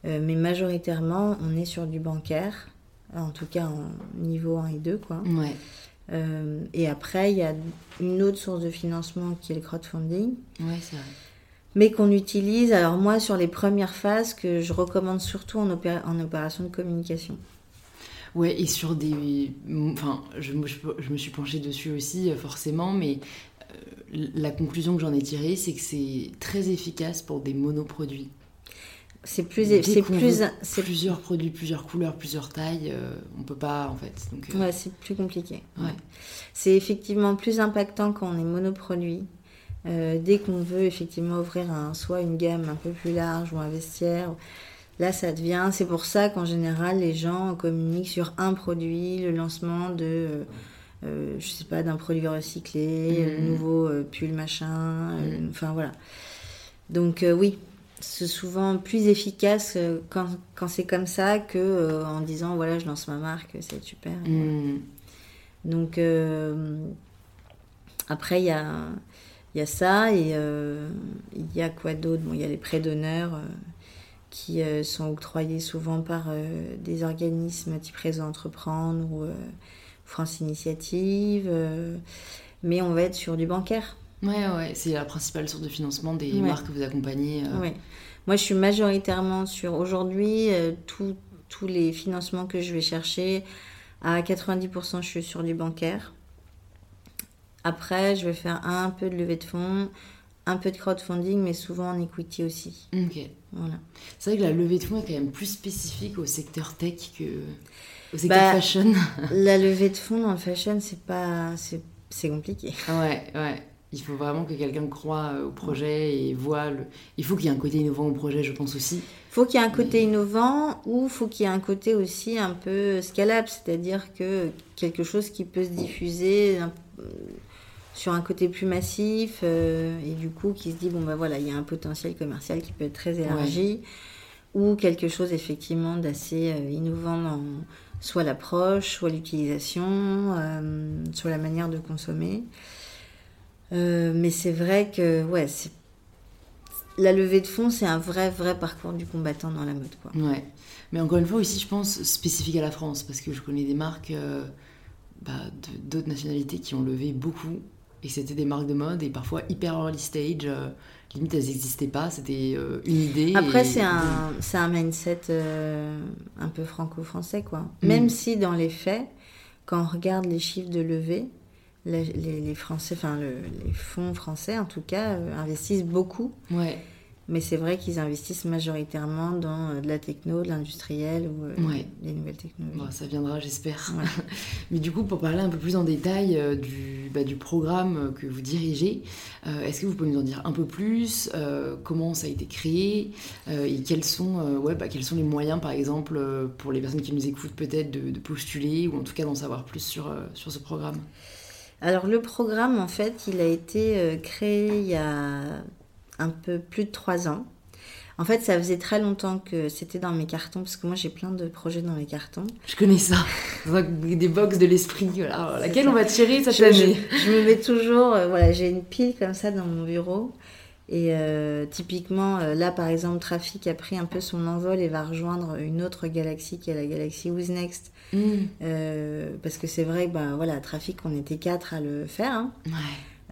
Speaker 2: Euh, mais majoritairement, on est sur du bancaire, en tout cas en niveau 1 et 2. Quoi.
Speaker 1: Ouais.
Speaker 2: Euh, et après, il y a une autre source de financement qui est le crowdfunding.
Speaker 1: Ouais, c'est vrai.
Speaker 2: Mais qu'on utilise, alors moi, sur les premières phases, que je recommande surtout en, en opération de communication.
Speaker 1: Ouais, et sur des. Enfin, je, je, me suis penchée dessus aussi, euh, forcément, mais la conclusion que j'en ai tirée, c'est que c'est très efficace pour des monoproduits.
Speaker 2: C'est plus, c'est plus,
Speaker 1: c'est plusieurs produits, plusieurs couleurs, plusieurs tailles. on peut pas en fait.
Speaker 2: Donc, ouais, c'est plus compliqué. Ouais. C'est effectivement plus impactant quand on est monoproduit. dès qu'on veut effectivement ouvrir un, soit une gamme un peu plus large ou un vestiaire, là ça devient. C'est pour ça qu'en général les gens communiquent sur un produit, le lancement de euh, je sais pas, d'un produit recyclé, mmh. nouveau euh, pull machin, euh, mmh. enfin voilà. Donc oui, c'est souvent plus efficace quand, quand c'est comme ça que en disant voilà je lance ma marque, c'est super. Mmh. Donc après il y a, y a ça et il y a quoi d'autre? Bon il y a les prêts d'honneur qui sont octroyés souvent par des organismes type Réseau Entreprendre ou France Initiative, euh, mais on va être sur du bancaire.
Speaker 1: Ouais, ouais, c'est la principale source de financement des marques que vous accompagnez.
Speaker 2: Euh. Ouais. Moi, je suis majoritairement sur aujourd'hui euh, tous les financements que je vais chercher. À 90%, je suis sur du bancaire. Après, je vais faire un peu de levée de fonds, un peu de crowdfunding, mais souvent en equity aussi.
Speaker 1: Ok. Voilà. C'est vrai que la levée de fonds est quand même plus spécifique au secteur tech que au bah, fashion
Speaker 2: La levée de fonds dans le fashion, c'est pas. C'est compliqué.
Speaker 1: Ouais, ouais. Il faut vraiment que quelqu'un croit euh, au projet et voit le. Il faut qu'il y ait un côté innovant au projet, je pense aussi.
Speaker 2: Il faut qu'il y ait un côté innovant ou faut qu'il y ait un côté aussi un peu scalable, c'est-à-dire que quelque chose qui peut se diffuser sur un côté plus massif euh, et du coup qui se dit bon ben voilà il y a un potentiel commercial qui peut être très élargi ou quelque chose effectivement d'assez euh, innovant dans soit l'approche, soit l'utilisation, euh, soit la manière de consommer. Euh, mais c'est vrai que ouais, c'est la levée de fonds, c'est un vrai, vrai parcours du combattant dans la mode. Quoi.
Speaker 1: Ouais. Mais encore une fois aussi, je pense, spécifique à la France, parce que je connais des marques euh, bah, d'autres nationalités qui ont levé beaucoup, et c'était des marques de mode, et parfois hyper early stage, limite elles n'existaient pas, c'était euh, une idée.
Speaker 2: Après, c'est un, un mindset euh, un peu franco-français, quoi. Mm. Même si dans les faits, quand on regarde les chiffres de levée, les, les, Français, enfin les fonds français en tout cas, euh, investissent beaucoup.
Speaker 1: Ouais.
Speaker 2: Mais c'est vrai qu'ils investissent majoritairement dans euh, de la techno, de l'industriel ou euh, des nouvelles technologies.
Speaker 1: Bon, ça viendra, j'espère. Mais du coup, pour parler un peu plus en détail euh, du, bah, du programme que vous dirigez, est-ce que vous pouvez nous en dire un peu plus Comment ça a été créé Et quels sont, ouais, bah, quels sont les moyens, par exemple, pour les personnes qui nous écoutent, peut-être de, de, postuler ou en tout cas d'en savoir plus sur, sur ce programme?
Speaker 2: Alors le programme, en fait, il a été créé il y a un peu plus de trois ans. En fait, ça faisait très longtemps que c'était dans mes cartons, parce que moi j'ai plein de projets dans mes cartons.
Speaker 1: Je connais ça, des box de l'esprit, voilà, laquelle on va tirer cette
Speaker 2: année. Je, me mets toujours, euh, voilà, j'ai une pile comme ça dans mon bureau. Et euh, typiquement, euh, là par exemple, Trafic a pris un peu son envol et va rejoindre une autre galaxie qui est la galaxie Who's Next. Mm. parce que c'est vrai que ben, voilà, Trafic, on était quatre à le faire. Hein.
Speaker 1: Ouais.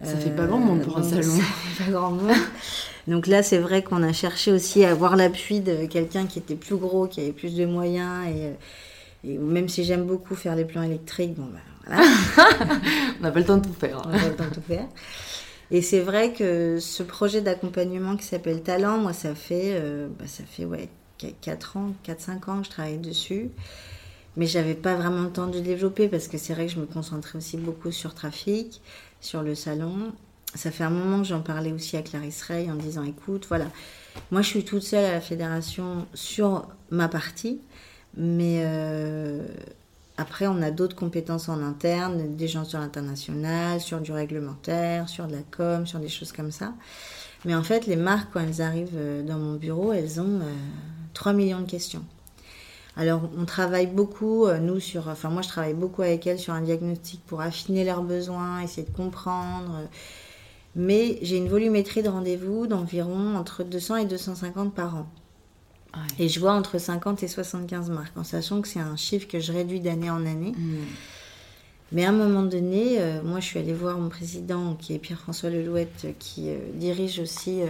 Speaker 1: Ça fait pas grand monde pour un salon. Ça
Speaker 2: fait pas grand monde. donc là, c'est vrai qu'on a cherché aussi à avoir l'appui de quelqu'un qui était plus gros, qui avait plus de moyens. Et, et même si j'aime beaucoup faire les plans électriques, bon, ben voilà.
Speaker 1: on n'a pas le temps de tout faire.
Speaker 2: on n'a pas le temps de tout faire. Et c'est vrai que ce projet d'accompagnement qui s'appelle Talent, moi, ça fait, euh, bah, ça fait ouais, 4 ans, 4-5 ans que je travaille dessus. Mais j'avais pas vraiment le temps de développer parce que c'est vrai que je me concentrais aussi beaucoup sur trafic sur le salon. Ça fait un moment que j'en parlais aussi à Clarisse Rey en disant écoute, voilà, moi je suis toute seule à la fédération sur ma partie, mais euh, après on a d'autres compétences en interne, des gens sur l'international, sur du réglementaire, sur de la com, sur des choses comme ça. Mais en fait, les marques, quand elles arrivent euh, dans mon bureau, elles ont 3 euh, millions de questions. Alors, on travaille beaucoup, euh, nous, sur. Enfin, moi, je travaille beaucoup avec elles sur un diagnostic pour affiner leurs besoins, essayer de comprendre. Mais j'ai une volumétrie de rendez-vous d'environ entre 200 et 250 par an. Et je vois entre 50 et 75 marques, en sachant que c'est un chiffre que je réduis d'année en année. Hmm. Mais à un moment donné, euh, moi je suis allée voir mon président, qui est Pierre-François Lelouette, qui euh, dirige aussi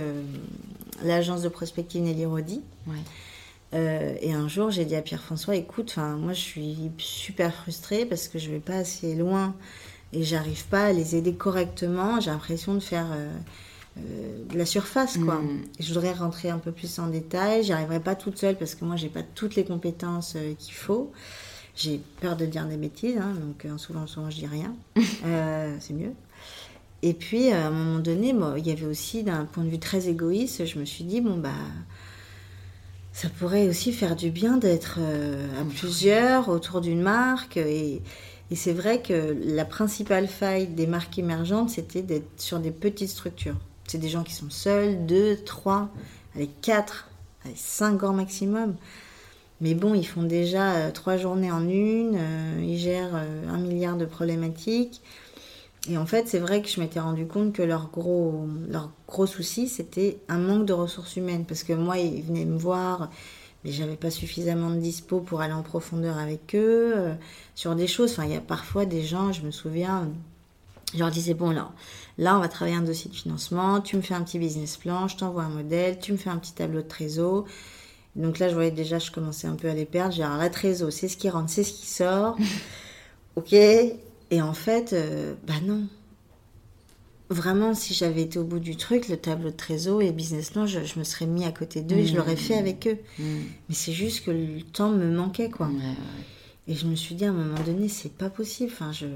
Speaker 2: l'agence de prospective Nelly Rodi. Ouais. Euh, et un jour, j'ai dit à Pierre-François, écoute, moi je suis super frustrée parce que je vais pas assez loin et j'arrive pas à les aider correctement. J'ai l'impression de faire, euh, de la surface, quoi. Mm. Je voudrais rentrer un peu plus en détail. J'y arriverai pas toute seule parce que moi, j'ai pas toutes les compétences qu'il faut. J'ai peur de dire des bêtises, hein, donc souvent, souvent, je dis rien. c'est mieux. Et puis, à un moment donné, il y avait aussi, d'un point de vue très égoïste, je me suis dit, bon, bah, ça pourrait aussi faire du bien d'être euh, à plusieurs autour d'une marque. Et, c'est vrai que la principale faille des marques émergentes, c'était d'être sur des petites structures. C'est des gens qui sont seuls, deux, trois, avec quatre, avec cinq ans maximum. Mais bon, ils font déjà euh, trois journées en une, euh, ils gèrent un milliard de problématiques. Et en fait, c'est vrai que je m'étais rendu compte que leur gros, leur gros souci, c'était un manque de ressources humaines. Parce que moi, ils venaient me voir, mais j'avais pas suffisamment de dispo pour aller en profondeur avec eux euh, sur des choses. Enfin, il y a parfois des gens, je me souviens, je leur disais, bon, là, là, on va travailler un dossier de financement, tu me fais un petit business plan, je t'envoie un modèle, tu me fais un petit tableau de trésor. Donc là, je voyais déjà, je commençais un peu à les perdre. J'ai alors la trésor, c'est ce qui rentre, c'est ce qui sort. ok, et en fait, euh, bah non. Vraiment, si j'avais été au bout du truc, le tableau de trésor et business plan, je, me serais mis à côté d'eux et je l'aurais fait avec eux. Mmh. Mais c'est juste que le temps me manquait, quoi. Et je me suis dit, à un moment donné, c'est pas possible. Enfin, je...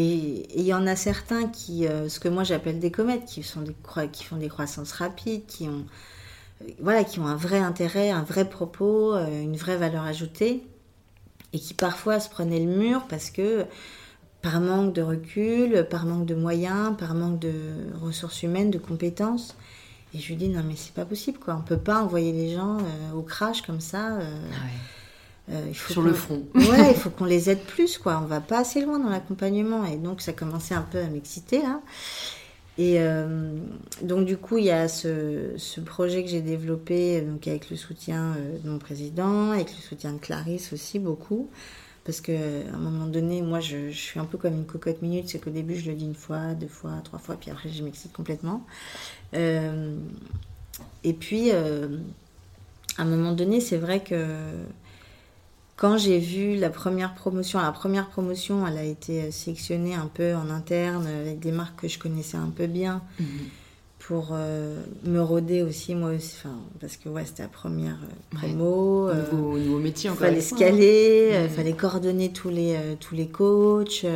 Speaker 2: Et il y en a certains qui, euh, ce que moi j'appelle des comètes, qui, sont qui font des croissances rapides, qui ont, voilà, qui ont un vrai intérêt, un vrai propos, euh, une vraie valeur ajoutée, et qui parfois se prenaient le mur parce que par manque de recul, par manque de moyens, par manque de ressources humaines, de compétences. Et je lui dis non mais c'est pas possible quoi, on peut pas envoyer les gens euh, au crash comme ça. Euh,
Speaker 1: ah euh, il faut Sur le front.
Speaker 2: ouais, il faut qu'on les aide plus quoi. On va pas assez loin dans l'accompagnement et donc ça commençait un peu à m'exciter là. Et donc du coup il y a ce, ce projet que j'ai développé donc avec le soutien de mon président, avec le soutien de Clarisse aussi beaucoup. Parce qu'à un moment donné, moi, je, suis un peu comme une cocotte minute. C'est qu'au début, je le dis une fois, deux fois, trois fois, puis après, je m'excite complètement. Euh, et puis, euh, à un moment donné, c'est vrai que quand j'ai vu la première promotion, la première promotion, elle a été sélectionnée un peu en interne avec des marques que je connaissais un peu bien. Mhm pour euh, me roder aussi, moi aussi, enfin, parce que ouais, c'était la première euh, promo.
Speaker 1: Euh, nouveau, métier,
Speaker 2: encore. Fallait scaler, il fallait coordonner tous les, tous les coachs.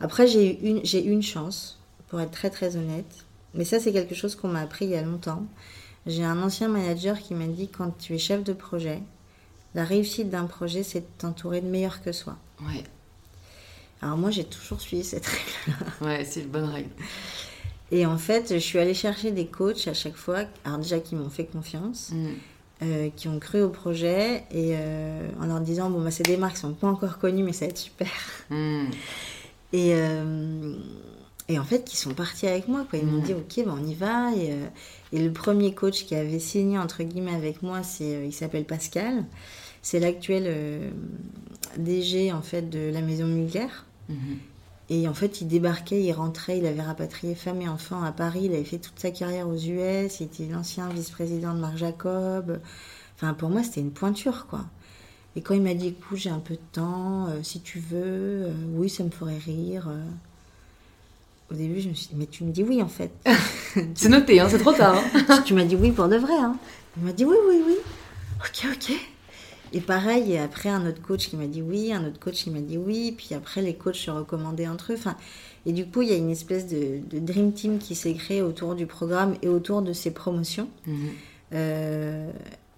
Speaker 2: Après, j'ai eu une, j'ai une chance, pour être très très honnête. Mais ça, c'est quelque chose qu'on m'a appris il y a longtemps. J'ai un ancien manager qui m'a dit quand tu es chef de projet, la réussite d'un projet, c'est de t'entourer de meilleurs que soi.
Speaker 1: Ouais.
Speaker 2: Alors moi, j'ai toujours suivi cette règle-là.
Speaker 1: Ouais, c'est une bonne règle.
Speaker 2: Et en fait, je suis allée chercher des coachs à chaque fois, alors déjà qui m'ont fait confiance, mm. euh, qui ont cru au projet, et euh, en leur disant, bon, bah, c'est des marques qui sont pas encore connues, mais ça va être super. Mm. Et, euh, et en fait, qui sont partis avec moi. Quoi. Ils m'ont mm. dit, ok, bah, on y va. Et, et, le premier coach qui avait signé, entre guillemets, avec moi, c'est, il s'appelle Pascal. C'est l'actuel DG, en fait, de la maison Mugler. Mm-hmm. Et en fait, il débarquait, il rentrait, il avait rapatrié femme et enfants à Paris, il avait fait toute sa carrière aux US, il était l'ancien vice-président de Marc Jacob. Enfin, pour moi, c'était une pointure, quoi. Et quand il m'a dit, écoute, j'ai un peu de temps, euh, si tu veux, euh, oui, ça me ferait rire. Euh. Au début, je me suis dit, mais tu me dis oui, en fait.
Speaker 1: c'est noté, hein, c'est trop tard.
Speaker 2: Hein. tu m'as dit oui pour de vrai. Hein. Il m'a dit oui, oui, oui. Ok, ok. Et pareil, après, un autre coach qui m'a dit oui, un autre coach qui m'a dit oui, puis après, les coachs se recommandaient entre eux. Enfin, et du coup, il y a une espèce de, dream team qui s'est créé autour du programme et autour de ces promotions. Mhm. Euh,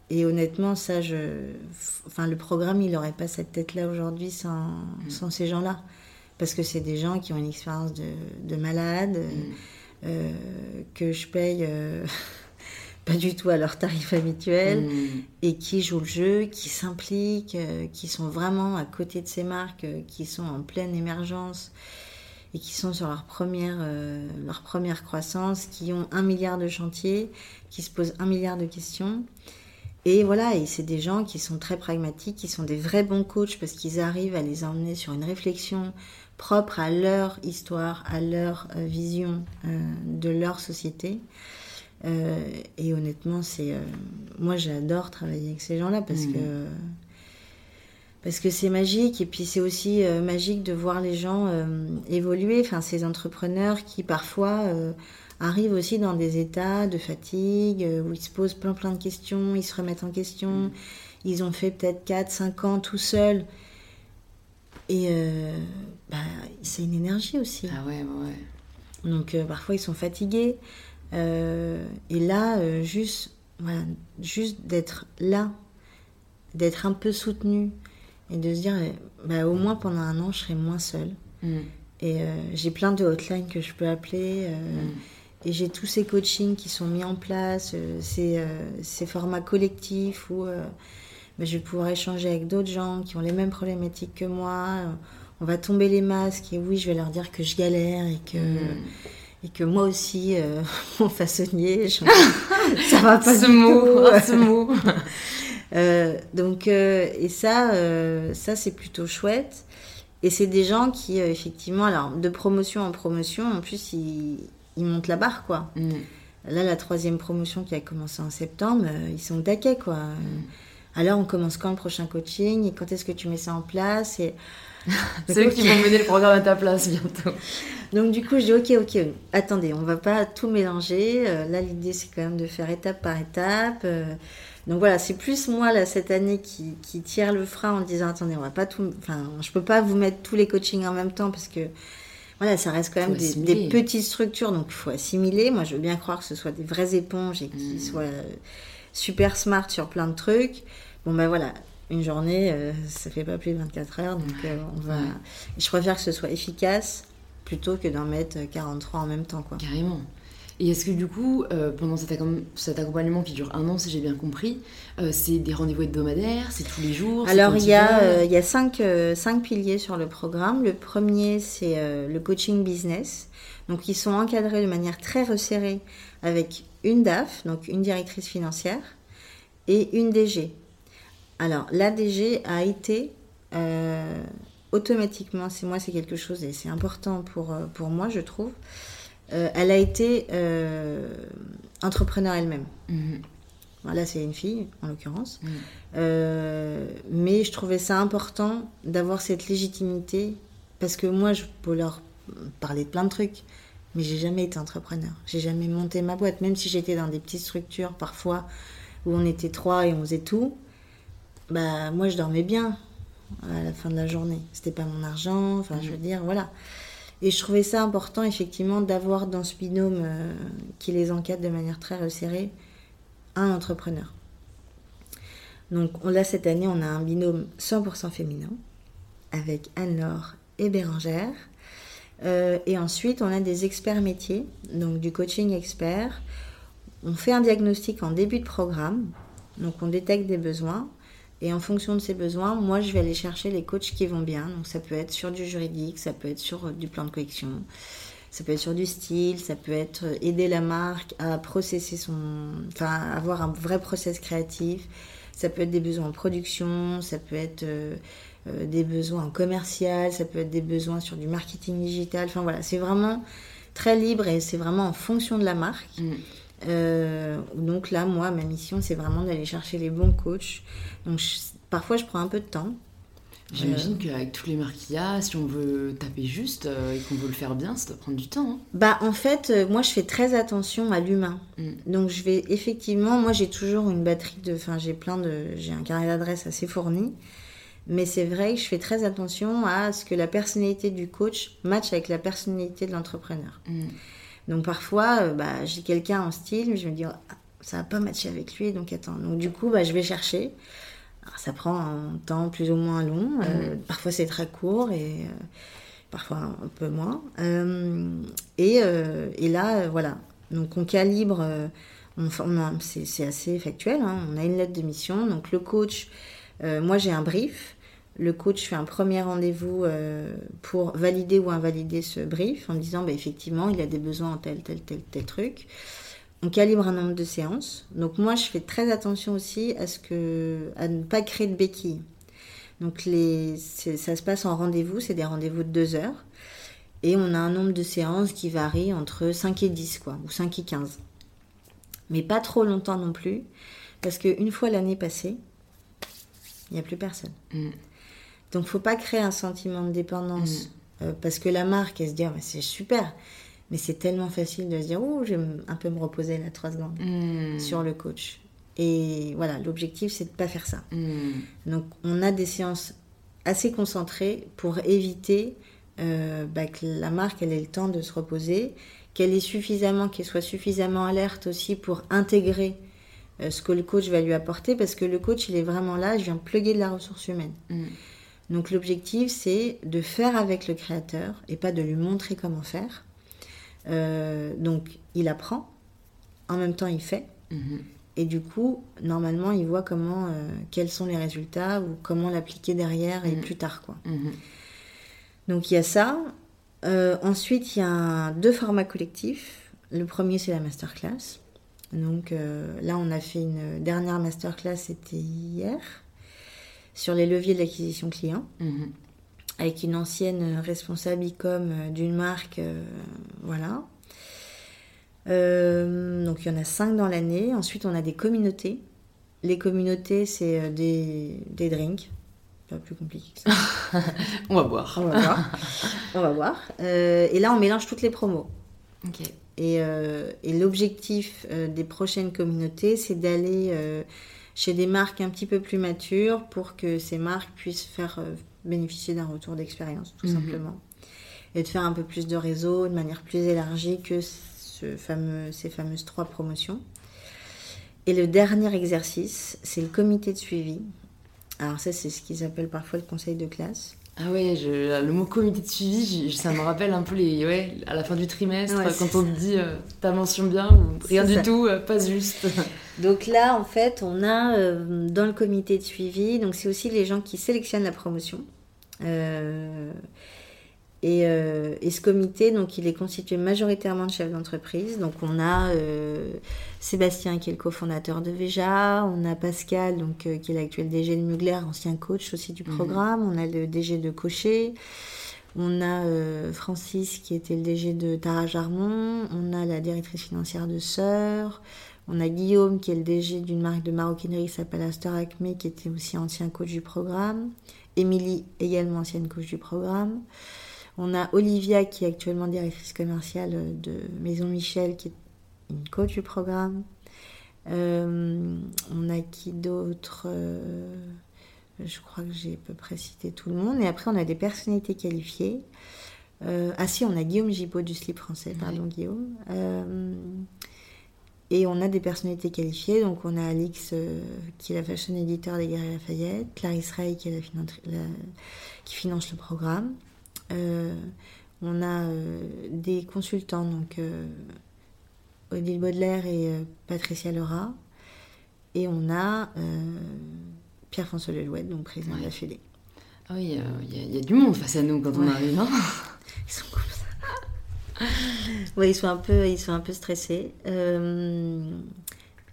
Speaker 2: et honnêtement, ça, je... enfin, le programme, il n'aurait pas cette tête-là aujourd'hui sans, mhm. sans, ces gens-là. Parce que c'est des gens qui ont une expérience de, de malade, mhm. euh, que je paye. Euh, pas du tout à leur tarif habituel mm. et qui jouent le jeu, qui s'impliquent, euh, qui sont vraiment à côté de ces marques, euh, qui sont en pleine émergence et qui sont sur leur première, euh, leur première croissance, qui ont un milliard de chantiers, qui se posent un milliard de questions. Et voilà, et c'est des gens qui sont très pragmatiques, qui sont des vrais bons coachs parce qu'ils arrivent à les emmener sur une réflexion propre à leur histoire, à leur vision de leur société. Euh, et honnêtement, c'est euh, moi j'adore travailler avec ces gens-là parce mmh. que parce que c'est magique et puis c'est aussi euh, magique de voir les gens évoluer. Enfin, ces entrepreneurs qui parfois arrivent aussi dans des états de fatigue où ils se posent plein plein de questions, ils se remettent en question, mm. ils ont fait peut-être 4, 5 ans tout seuls. Et bah, c'est une énergie aussi.
Speaker 1: Ah ouais, ouais.
Speaker 2: Donc parfois ils sont fatigués. Et là, juste, voilà, juste d'être là, d'être un peu soutenu et de se dire, bah, au moins pendant un an, je serai moins seule. Mm. Et j'ai plein de hotlines que je peux appeler. Mm. Et j'ai tous ces coachings qui sont mis en place, euh, ces, euh, ces, formats collectifs où euh, bah, je vais pouvoir échanger avec d'autres gens qui ont les mêmes problématiques que moi. On va tomber les masques et oui, je vais leur dire que je galère et que, mm. Et que moi aussi, mon façonnier, je... ça va pas
Speaker 1: ce mot, ce mot.
Speaker 2: donc, et ça, ça c'est plutôt chouette. Et c'est des gens qui, effectivement, alors de promotion en promotion, en plus, ils, ils montent la barre, quoi. Mm. Là, la troisième promotion qui a commencé en septembre, euh, ils sont taquets, quoi. Mm. Alors, on commence quand le prochain coaching et quand est-ce que tu mets ça en place et...
Speaker 1: C'est eux qui vont mener le programme à ta place bientôt.
Speaker 2: Donc, du coup, je dis ok, ok, attendez, on va pas tout mélanger. Euh, là, l'idée, c'est quand même de faire étape par étape. Euh. donc, voilà, c'est plus moi, là, cette année, qui, qui tire le frein en disant attendez, on va pas tout. Enfin, je peux pas vous mettre tous les coachings en même temps parce que voilà, ça reste quand même des, petites structures, donc il faut assimiler. Moi, je veux bien croire que ce soit des vraies éponges et qu'ils mmh. soient euh, super smart sur plein de trucs. Bon, ben voilà, une journée, euh, ça fait pas plus de 24 heures, donc euh, on va. Je préfère que ce soit efficace plutôt que d'en mettre 43 en même temps, quoi.
Speaker 1: Carrément. Et est-ce que du coup, euh, pendant cet, accompagnement qui dure un an, si j'ai bien compris, euh, c'est des rendez-vous hebdomadaires, c'est tous les jours
Speaker 2: Alors, il y, a, euh, il y a cinq, cinq, piliers sur le programme. Le premier, c'est le coaching business. Donc, ils sont encadrés de manière très resserrée avec une DAF, donc une directrice financière, et une DG. Alors, la DG a été automatiquement, c'est moi, c'est quelque chose et c'est important pour, pour moi, je trouve. Euh, elle a été euh, entrepreneur elle-même. Mhm. Voilà, c'est une fille, en l'occurrence. Mhm. Euh, mais je trouvais ça important d'avoir cette légitimité parce que moi, je peux leur parler de plein de trucs, mais j'ai jamais été entrepreneur. J'ai jamais monté ma boîte, même si j'étais dans des petites structures parfois où on était trois et on faisait tout. Bah, moi, je dormais bien à la fin de la journée. C'était pas mon argent, enfin, je veux dire, voilà. Et je trouvais ça important, effectivement, d'avoir dans ce binôme euh, qui les encadre de manière très resserrée un entrepreneur. Donc là, cette année, on a un binôme 100% féminin avec Anne-Laure et Bérangère. Euh, et ensuite, on a des experts métiers, donc du coaching expert. On fait un diagnostic en début de programme, donc on détecte des besoins. Et en fonction de ses besoins, moi, je vais aller chercher les coachs qui vont bien. Donc, ça peut être sur du juridique, ça peut être sur euh, du plan de collection, ça peut être sur du style, ça peut être euh, aider la marque à processer son. Enfin, avoir un vrai process créatif. Ça peut être des besoins en production, ça peut être euh, des besoins en commercial, ça peut être des besoins sur du marketing digital. Enfin, voilà, c'est vraiment très libre et c'est vraiment en fonction de la marque. Mm. Euh, donc là, moi, ma mission, c'est vraiment d'aller chercher les bons coachs. Donc parfois, je prends un peu de temps.
Speaker 1: J'imagine euh, qu'avec tous les marques qu'il y a, si on veut taper juste euh, et qu'on veut le faire bien, ça doit prendre du temps. Hein.
Speaker 2: Bah, en fait, moi, je fais très attention à l'humain. Mm. Donc, je vais effectivement, moi, j'ai toujours une batterie de. Enfin, j'ai plein de. J'ai un carnet d'adresses assez fourni. Mais c'est vrai que je fais très attention à ce que la personnalité du coach matche avec la personnalité de l'entrepreneur. Mm. Donc parfois, euh, bah, j'ai quelqu'un en style, mais je me dis, oh, ça va pas matcher avec lui, donc attends. Donc du coup, bah, je vais chercher. ça prend un temps plus ou moins long. Euh, mm. Parfois, c'est très court et euh, parfois un peu moins. Et, et, là, voilà. Donc on calibre. On, c'est assez factuel. Hein. On a une lettre de mission. Donc le coach, moi j'ai un brief le coach fait un premier rendez-vous euh, pour valider ou invalider ce brief en disant bah, effectivement il a des besoins en tel, tel, tel, tel truc. On calibre un nombre de séances. Donc moi je fais très attention aussi à, ce que, à ne pas créer de béquilles. Donc ça se passe en rendez-vous, c'est des rendez-vous de deux heures. Et on a un nombre de séances qui varie entre 5 et 10, quoi, ou 5 et 15. Mais pas trop longtemps non plus, parce qu'une fois l'année passée, il n'y a plus personne. Mm. Donc, faut pas créer un sentiment de dépendance. Mm. Euh, parce que la marque, elle se dit, ah, c'est super. Mais c'est tellement facile de se dire, oh, je vais un peu me reposer là, trois secondes hmm. sur le coach. Et voilà, l'objectif, c'est de ne pas faire ça. Hmm. Donc, on a des séances assez concentrées pour éviter euh, bah, que la marque, elle ait le temps de se reposer, qu'elle ait suffisamment, qu'elle soit suffisamment alerte aussi pour intégrer euh, ce que le coach va lui apporter, parce que le coach, il est vraiment là, je viens plugger de la ressource humaine. Donc l'objectif, c'est de faire avec le créateur et pas de lui montrer comment faire. Euh, donc il apprend, en même temps il fait. Mhm. Et du coup, normalement, il voit comment, euh, quels sont les résultats ou comment l'appliquer derrière et mhm. plus tard. Quoi. Mhm. Donc il y a ça. Euh, ensuite, il y a deux formats collectifs. Le premier, c'est la masterclass. Donc là, on a fait une dernière masterclass, c'était hier sur les leviers de l'acquisition client, mhm. avec une ancienne responsable e-com euh, d'une marque. Euh, voilà. Euh, donc il y en a cinq dans l'année. Ensuite, on a des communautés. Les communautés, c'est des, des drinks. Pas plus compliqué que
Speaker 1: ça. on va voir.
Speaker 2: On va voir. on va voir. et là, on mélange toutes les promos. Et, et l'objectif des prochaines communautés, c'est d'aller chez des marques un petit peu plus matures pour que ces marques puissent faire euh, bénéficier d'un retour d'expérience, tout mhm. simplement. Et de faire un peu plus de réseau de manière plus élargie que ce fameux, ces fameuses trois promotions. Et le dernier exercice, c'est le comité de suivi. Alors ça, c'est ce qu'ils appellent parfois le conseil de classe.
Speaker 1: Ah ouais, le mot comité de suivi, ça me rappelle un peu les, ouais, à la fin du trimestre, quand on te dit euh, ta mention bien ou rien du tout, euh, pas juste.
Speaker 2: Donc là, en fait, on a euh, dans le comité de suivi, donc c'est aussi les gens qui sélectionnent la promotion. Euh, et, ce comité, donc, il est constitué majoritairement de chefs d'entreprise. Donc, on a euh, Sébastien, qui est le cofondateur de Veja. On a Pascal, donc, euh, qui est l'actuel DG de Mugler, ancien coach aussi du mhm. programme. On a le DG de Cocher. On a Francis, qui était le DG de Tara Jarmon. On a la directrice financière de Sœur. On a Guillaume, qui est le DG d'une marque de maroquinerie qui s'appelle Astor Acme, qui était aussi ancien coach du programme. Émilie, également ancienne coach du programme. On a Olivia qui est actuellement directrice commerciale de Maison Michel, qui est une coach du programme. Euh, on a qui d'autre euh, Je crois que j'ai à peu près cité tout le monde. Et après, on a des personnalités qualifiées. Euh, ah si, on a Guillaume Gibaud du slip français, pardon Guillaume. et on a des personnalités qualifiées. Donc on a Alix qui est la fashion éditeur des Guerriers Lafayette, Clarisse Rey qui, est la, qui finance le programme. Euh, on a euh, des consultants, donc euh, Odile Baudelaire et Patricia Laura. Et on a Pierre-François Lelouette, donc président de la Fédé.
Speaker 1: Ah oui, il y, a du monde face à nous quand on arrive. Hein
Speaker 2: ils sont comme ça. oui, ils sont un peu, ils sont un peu stressés.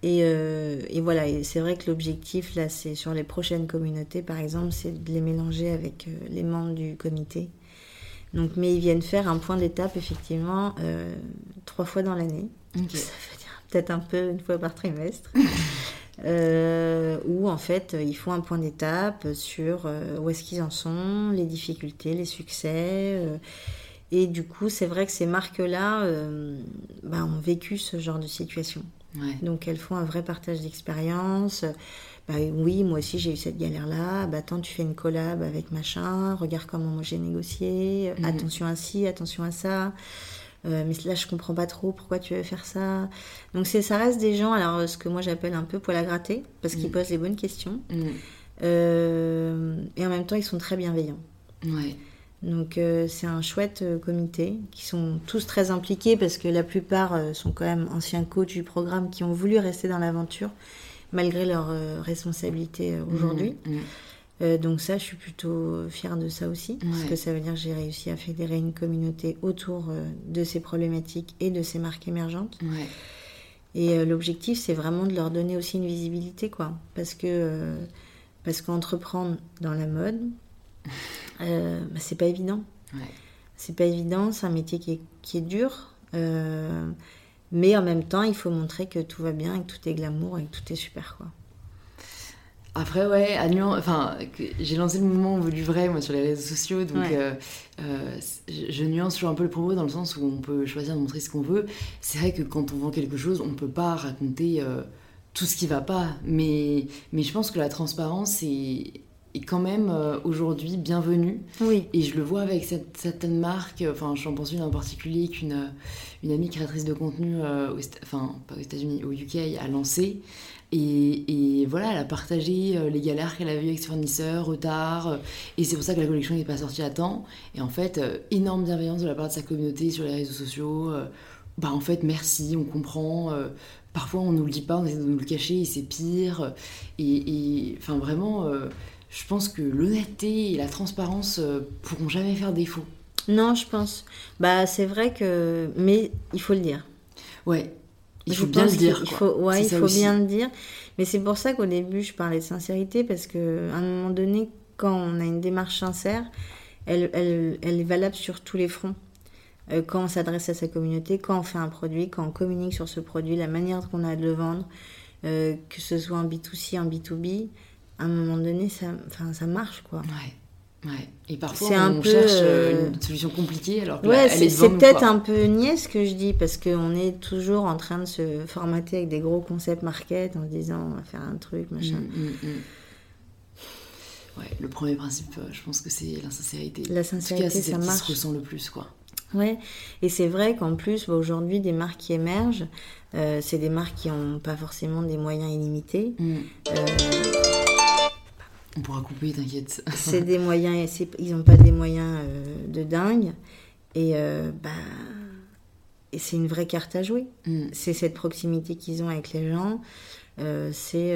Speaker 2: et, et, voilà, c'est vrai que l'objectif, là, c'est sur les prochaines communautés, par exemple, c'est de les mélanger avec les membres du comité donc, mais ils viennent faire un point d'étape, effectivement, euh, trois fois dans l'année. Ça veut dire peut-être un peu une fois par trimestre. euh, où, en fait, ils font un point d'étape sur euh, où est-ce qu'ils en sont, les difficultés, les succès. Et du coup, c'est vrai que ces marques-là bah, ont vécu ce genre de situation. Donc, elles font un vrai partage d'expérience. Bah, oui, moi aussi j'ai eu cette galère-là, bah attends, tu fais une collab avec machin, regarde comment moi j'ai négocié, mhm. attention à ci, attention à ça. Euh, mais là je comprends pas trop pourquoi tu veux faire ça. Donc c'est ça reste des gens, alors ce que moi j'appelle un peu poil à gratter, parce qu'ils mhm. posent les bonnes questions. Mhm. Euh, et en même temps ils sont très bienveillants. Ouais. Donc euh, c'est un chouette comité qui sont tous très impliqués parce que la plupart sont quand même anciens coachs du programme qui ont voulu rester dans l'aventure malgré leur euh, responsabilité euh, aujourd'hui. Mmh, mmh. Euh, donc ça, je suis plutôt fière de ça aussi, parce que ça veut dire que j'ai réussi à fédérer une communauté autour de ces problématiques et de ces marques émergentes. Et l'objectif, c'est vraiment de leur donner aussi une visibilité, quoi. Parce que parce qu'entreprendre dans la mode, bah, c'est pas évident. C'est pas évident, c'est un métier qui est, qui est dur. Mais en même temps, il faut montrer que tout va bien et que tout est glamour et que tout est super. Quoi.
Speaker 1: Après, ouais, à enfin, j'ai lancé le mouvement du vrai moi sur les réseaux sociaux, donc euh, euh, je, nuance toujours un peu le propos dans le sens où on peut choisir de montrer ce qu'on veut. C'est vrai que quand on vend quelque chose, on peut pas raconter euh, tout ce qui va pas, mais, mais je pense que la transparence est, est quand même aujourd'hui bienvenue.
Speaker 2: Oui.
Speaker 1: Et je le vois avec cette, certaines marques, enfin, j'en pense une en particulier qu'une une amie créatrice de contenu, enfin, pas aux États-Unis, au UK, a lancé. Et, voilà, elle a partagé euh, les galères qu'elle a vues avec ses fournisseurs, retard, euh, et c'est pour ça que la collection n'est pas sortie à temps. Et en fait, euh, énorme bienveillance de la part de sa communauté sur les réseaux sociaux. bah en fait, merci, on comprend. parfois, on nous le dit pas, on essaie de nous le cacher, et c'est pire. Et enfin, vraiment, je pense que l'honnêteté et la transparence pourront jamais faire défaut.
Speaker 2: Non, je pense. Bah, c'est vrai que. Mais il faut le dire.
Speaker 1: Ouais, il faut bien le dire.
Speaker 2: Il faut, ouais, il faut bien le dire. Mais c'est pour ça qu'au début, je parlais de sincérité, parce qu'à un moment donné, quand on a une démarche sincère, elle, elle, elle est valable sur tous les fronts. Euh, quand on s'adresse à sa communauté, quand on fait un produit, quand on communique sur ce produit, la manière qu'on a de le vendre, euh, que ce soit en B2C, en B2B, à un moment donné, ça, ça marche, quoi.
Speaker 1: Ouais. Ouais. Et parfois, on peu, cherche euh, une solution compliquée alors que
Speaker 2: ouais, c'est peut-être un peu niais ce que je dis parce qu'on est toujours en train de se formater avec des gros concepts market en se disant on va faire un truc, machin. Mm, mm, mm.
Speaker 1: Ouais, le premier principe, euh, je pense que c'est la sincérité.
Speaker 2: La sincérité, en tout cas, ça marche.
Speaker 1: qui se ressent le plus, quoi.
Speaker 2: Ouais, et c'est vrai qu'en plus, bah, aujourd'hui, des marques qui émergent, euh, c'est des marques qui n'ont pas forcément des moyens illimités.
Speaker 1: On pourra couper, t'inquiète.
Speaker 2: c'est des moyens, ils n'ont pas des moyens euh, de dingue. Et, euh, bah, et c'est une vraie carte à jouer. Mm. C'est cette proximité qu'ils ont avec les gens. Euh, c'est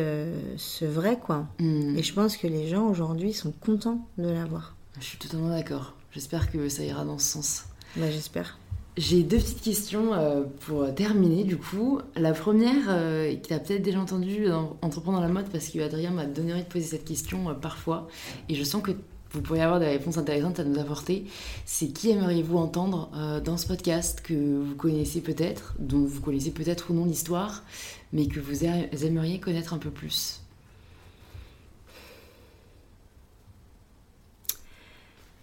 Speaker 2: ce vrai, quoi. Mm. Et je pense que les gens aujourd'hui sont contents de l'avoir.
Speaker 1: Je suis totalement d'accord. J'espère que ça ira dans ce sens.
Speaker 2: Bah, j'espère.
Speaker 1: J'ai deux petites questions euh, pour terminer du coup. La première, euh, qui a peut-être déjà entendu dans Entreprendre dans la mode, parce que Adrien m'a donné envie de poser cette question euh, parfois, et je sens que vous pourriez avoir des réponses intéressantes à nous apporter, c'est qui aimeriez-vous entendre dans ce podcast que vous connaissez peut-être, dont vous connaissez peut-être ou non l'histoire, mais que vous aimeriez connaître un peu plus?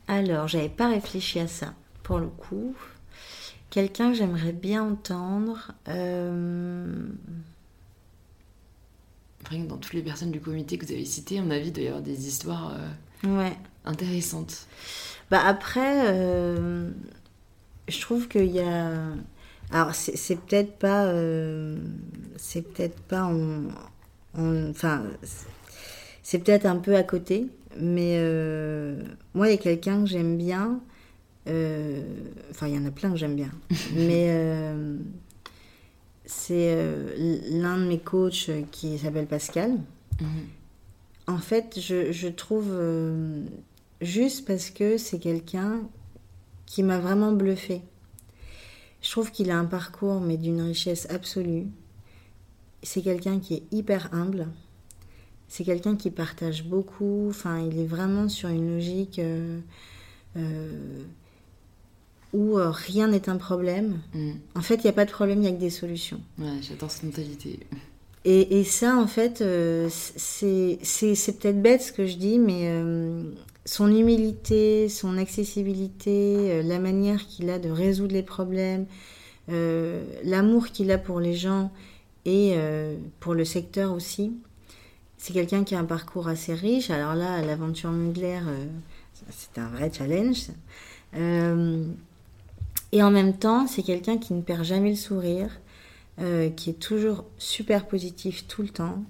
Speaker 2: Alors, j'avais pas réfléchi à ça pour le coup. Quelqu'un que j'aimerais bien entendre. Euh...
Speaker 1: dans toutes les personnes du comité que vous avez citées, on a vu d'ailleurs des histoires euh,
Speaker 2: ouais.
Speaker 1: intéressantes.
Speaker 2: Bah après, euh, je trouve qu'il y a. Alors, c'est peut-être pas. Euh, c'est peut-être pas en. Enfin, c'est peut-être un peu à côté, mais moi, il y a quelqu'un que j'aime bien euh, enfin, il y en a plein que j'aime bien. Mais euh, c'est euh, l'un de mes coachs qui s'appelle Pascal. Mhm. En fait, je, je trouve juste parce que c'est quelqu'un qui m'a vraiment bluffé. Je trouve qu'il a un parcours, mais d'une richesse absolue. C'est quelqu'un qui est hyper humble. C'est quelqu'un qui partage beaucoup. Enfin, il est vraiment sur une logique où euh, rien n'est un problème. Mm. En fait, il n'y a pas de problème, il n'y a que des solutions.
Speaker 1: Ouais, j'adore cette mentalité.
Speaker 2: Et, et ça, en fait, euh, c'est peut-être bête ce que je dis, mais euh, son humilité, son accessibilité, la manière qu'il a de résoudre les problèmes, l'amour qu'il a pour les gens et pour le secteur aussi. C'est quelqu'un qui a un parcours assez riche. Alors là, l'aventure Mugler, c'est un vrai challenge. Et en même temps, c'est quelqu'un qui ne perd jamais le sourire, euh, qui est toujours super positif tout le temps.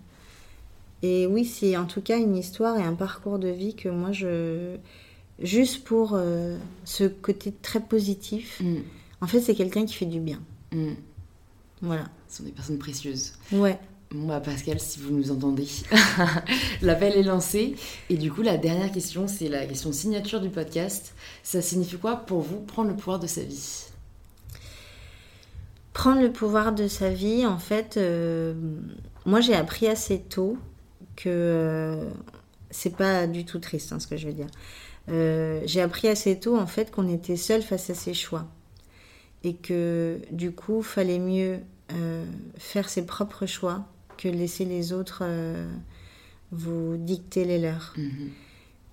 Speaker 2: Et oui, c'est en tout cas une histoire et un parcours de vie que moi, je... Juste pour euh, ce côté très positif, mm. en fait, c'est quelqu'un qui fait du bien. Mm. Voilà.
Speaker 1: Ce sont des personnes précieuses.
Speaker 2: Ouais.
Speaker 1: Bah Pascal, si vous nous entendez, l'appel est lancé. Et du coup, la dernière question, c'est la question signature du podcast. Ça signifie quoi pour vous prendre le pouvoir de sa vie?
Speaker 2: Prendre le pouvoir de sa vie, en fait, euh, moi j'ai appris assez tôt que euh, c'est pas du tout triste hein, ce que je veux dire. Euh, j'ai appris assez tôt en fait qu'on était seul face à ses choix et que du coup fallait mieux faire ses propres choix que laisser les autres euh, vous dicter les leurs. Mhm.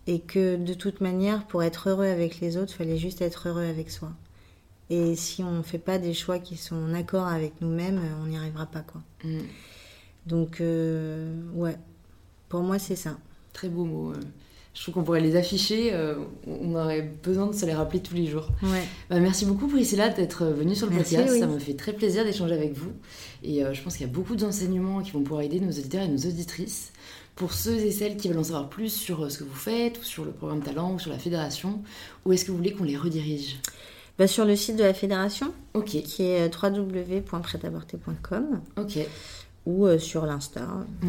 Speaker 2: Et que de toute manière, pour être heureux avec les autres, il fallait juste être heureux avec soi. Et si on ne fait pas des choix qui sont en accord avec nous-mêmes, on n'y arrivera pas. quoi. Mhm. Donc, euh, ouais, pour moi, c'est ça.
Speaker 1: Très beau mot. Euh. Je trouve qu'on pourrait les afficher. Euh, on aurait besoin de se les rappeler tous les jours.
Speaker 2: Ouais.
Speaker 1: Bah, merci beaucoup, Priscilla, d'être venue sur le podcast. Ça me fait très plaisir d'échanger avec vous. Et je pense qu'il y a beaucoup d'enseignements qui vont pouvoir aider nos auditeurs et nos auditrices. Pour ceux et celles qui veulent en savoir plus sur ce que vous faites, ou sur le programme Talent, ou sur la fédération, où est-ce que vous voulez qu'on les redirige?
Speaker 2: Bah, Sur le site de la fédération,
Speaker 1: Ok.
Speaker 2: qui est www.prêtaborter.com.
Speaker 1: Ok
Speaker 2: ou euh, sur l'Insta.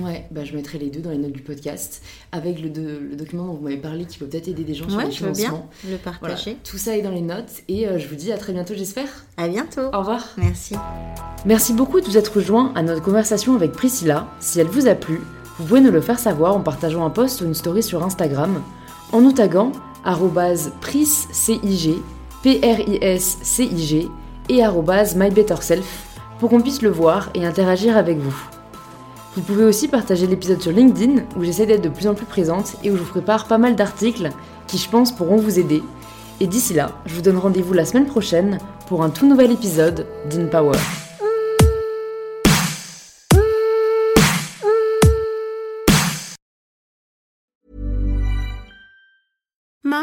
Speaker 1: Ouais, bah, je mettrai les deux dans les notes du podcast, avec le, le document dont vous m'avez parlé qui peut peut-être aider des gens sur
Speaker 2: ouais,
Speaker 1: les
Speaker 2: je veux bien le partager.
Speaker 1: Tout ça est dans les notes et euh, je vous dis à très bientôt j'espère.
Speaker 2: À bientôt.
Speaker 1: Au revoir.
Speaker 2: Merci.
Speaker 1: Merci beaucoup de vous être rejoint à notre conversation avec Priscilla. Si elle vous a plu, vous pouvez nous le faire savoir en partageant un post ou une story sur Instagram, en nous taguant priscig, P-R-I-S-C-I-G et mybetterself pour qu'on puisse le voir et interagir avec vous. Vous pouvez aussi partager l'épisode sur LinkedIn où j'essaie d'être de plus en plus présente et où je vous prépare pas mal d'articles qui je pense pourront vous aider. Et d'ici là, je vous donne rendez-vous la semaine prochaine pour un tout nouvel épisode d'InPower.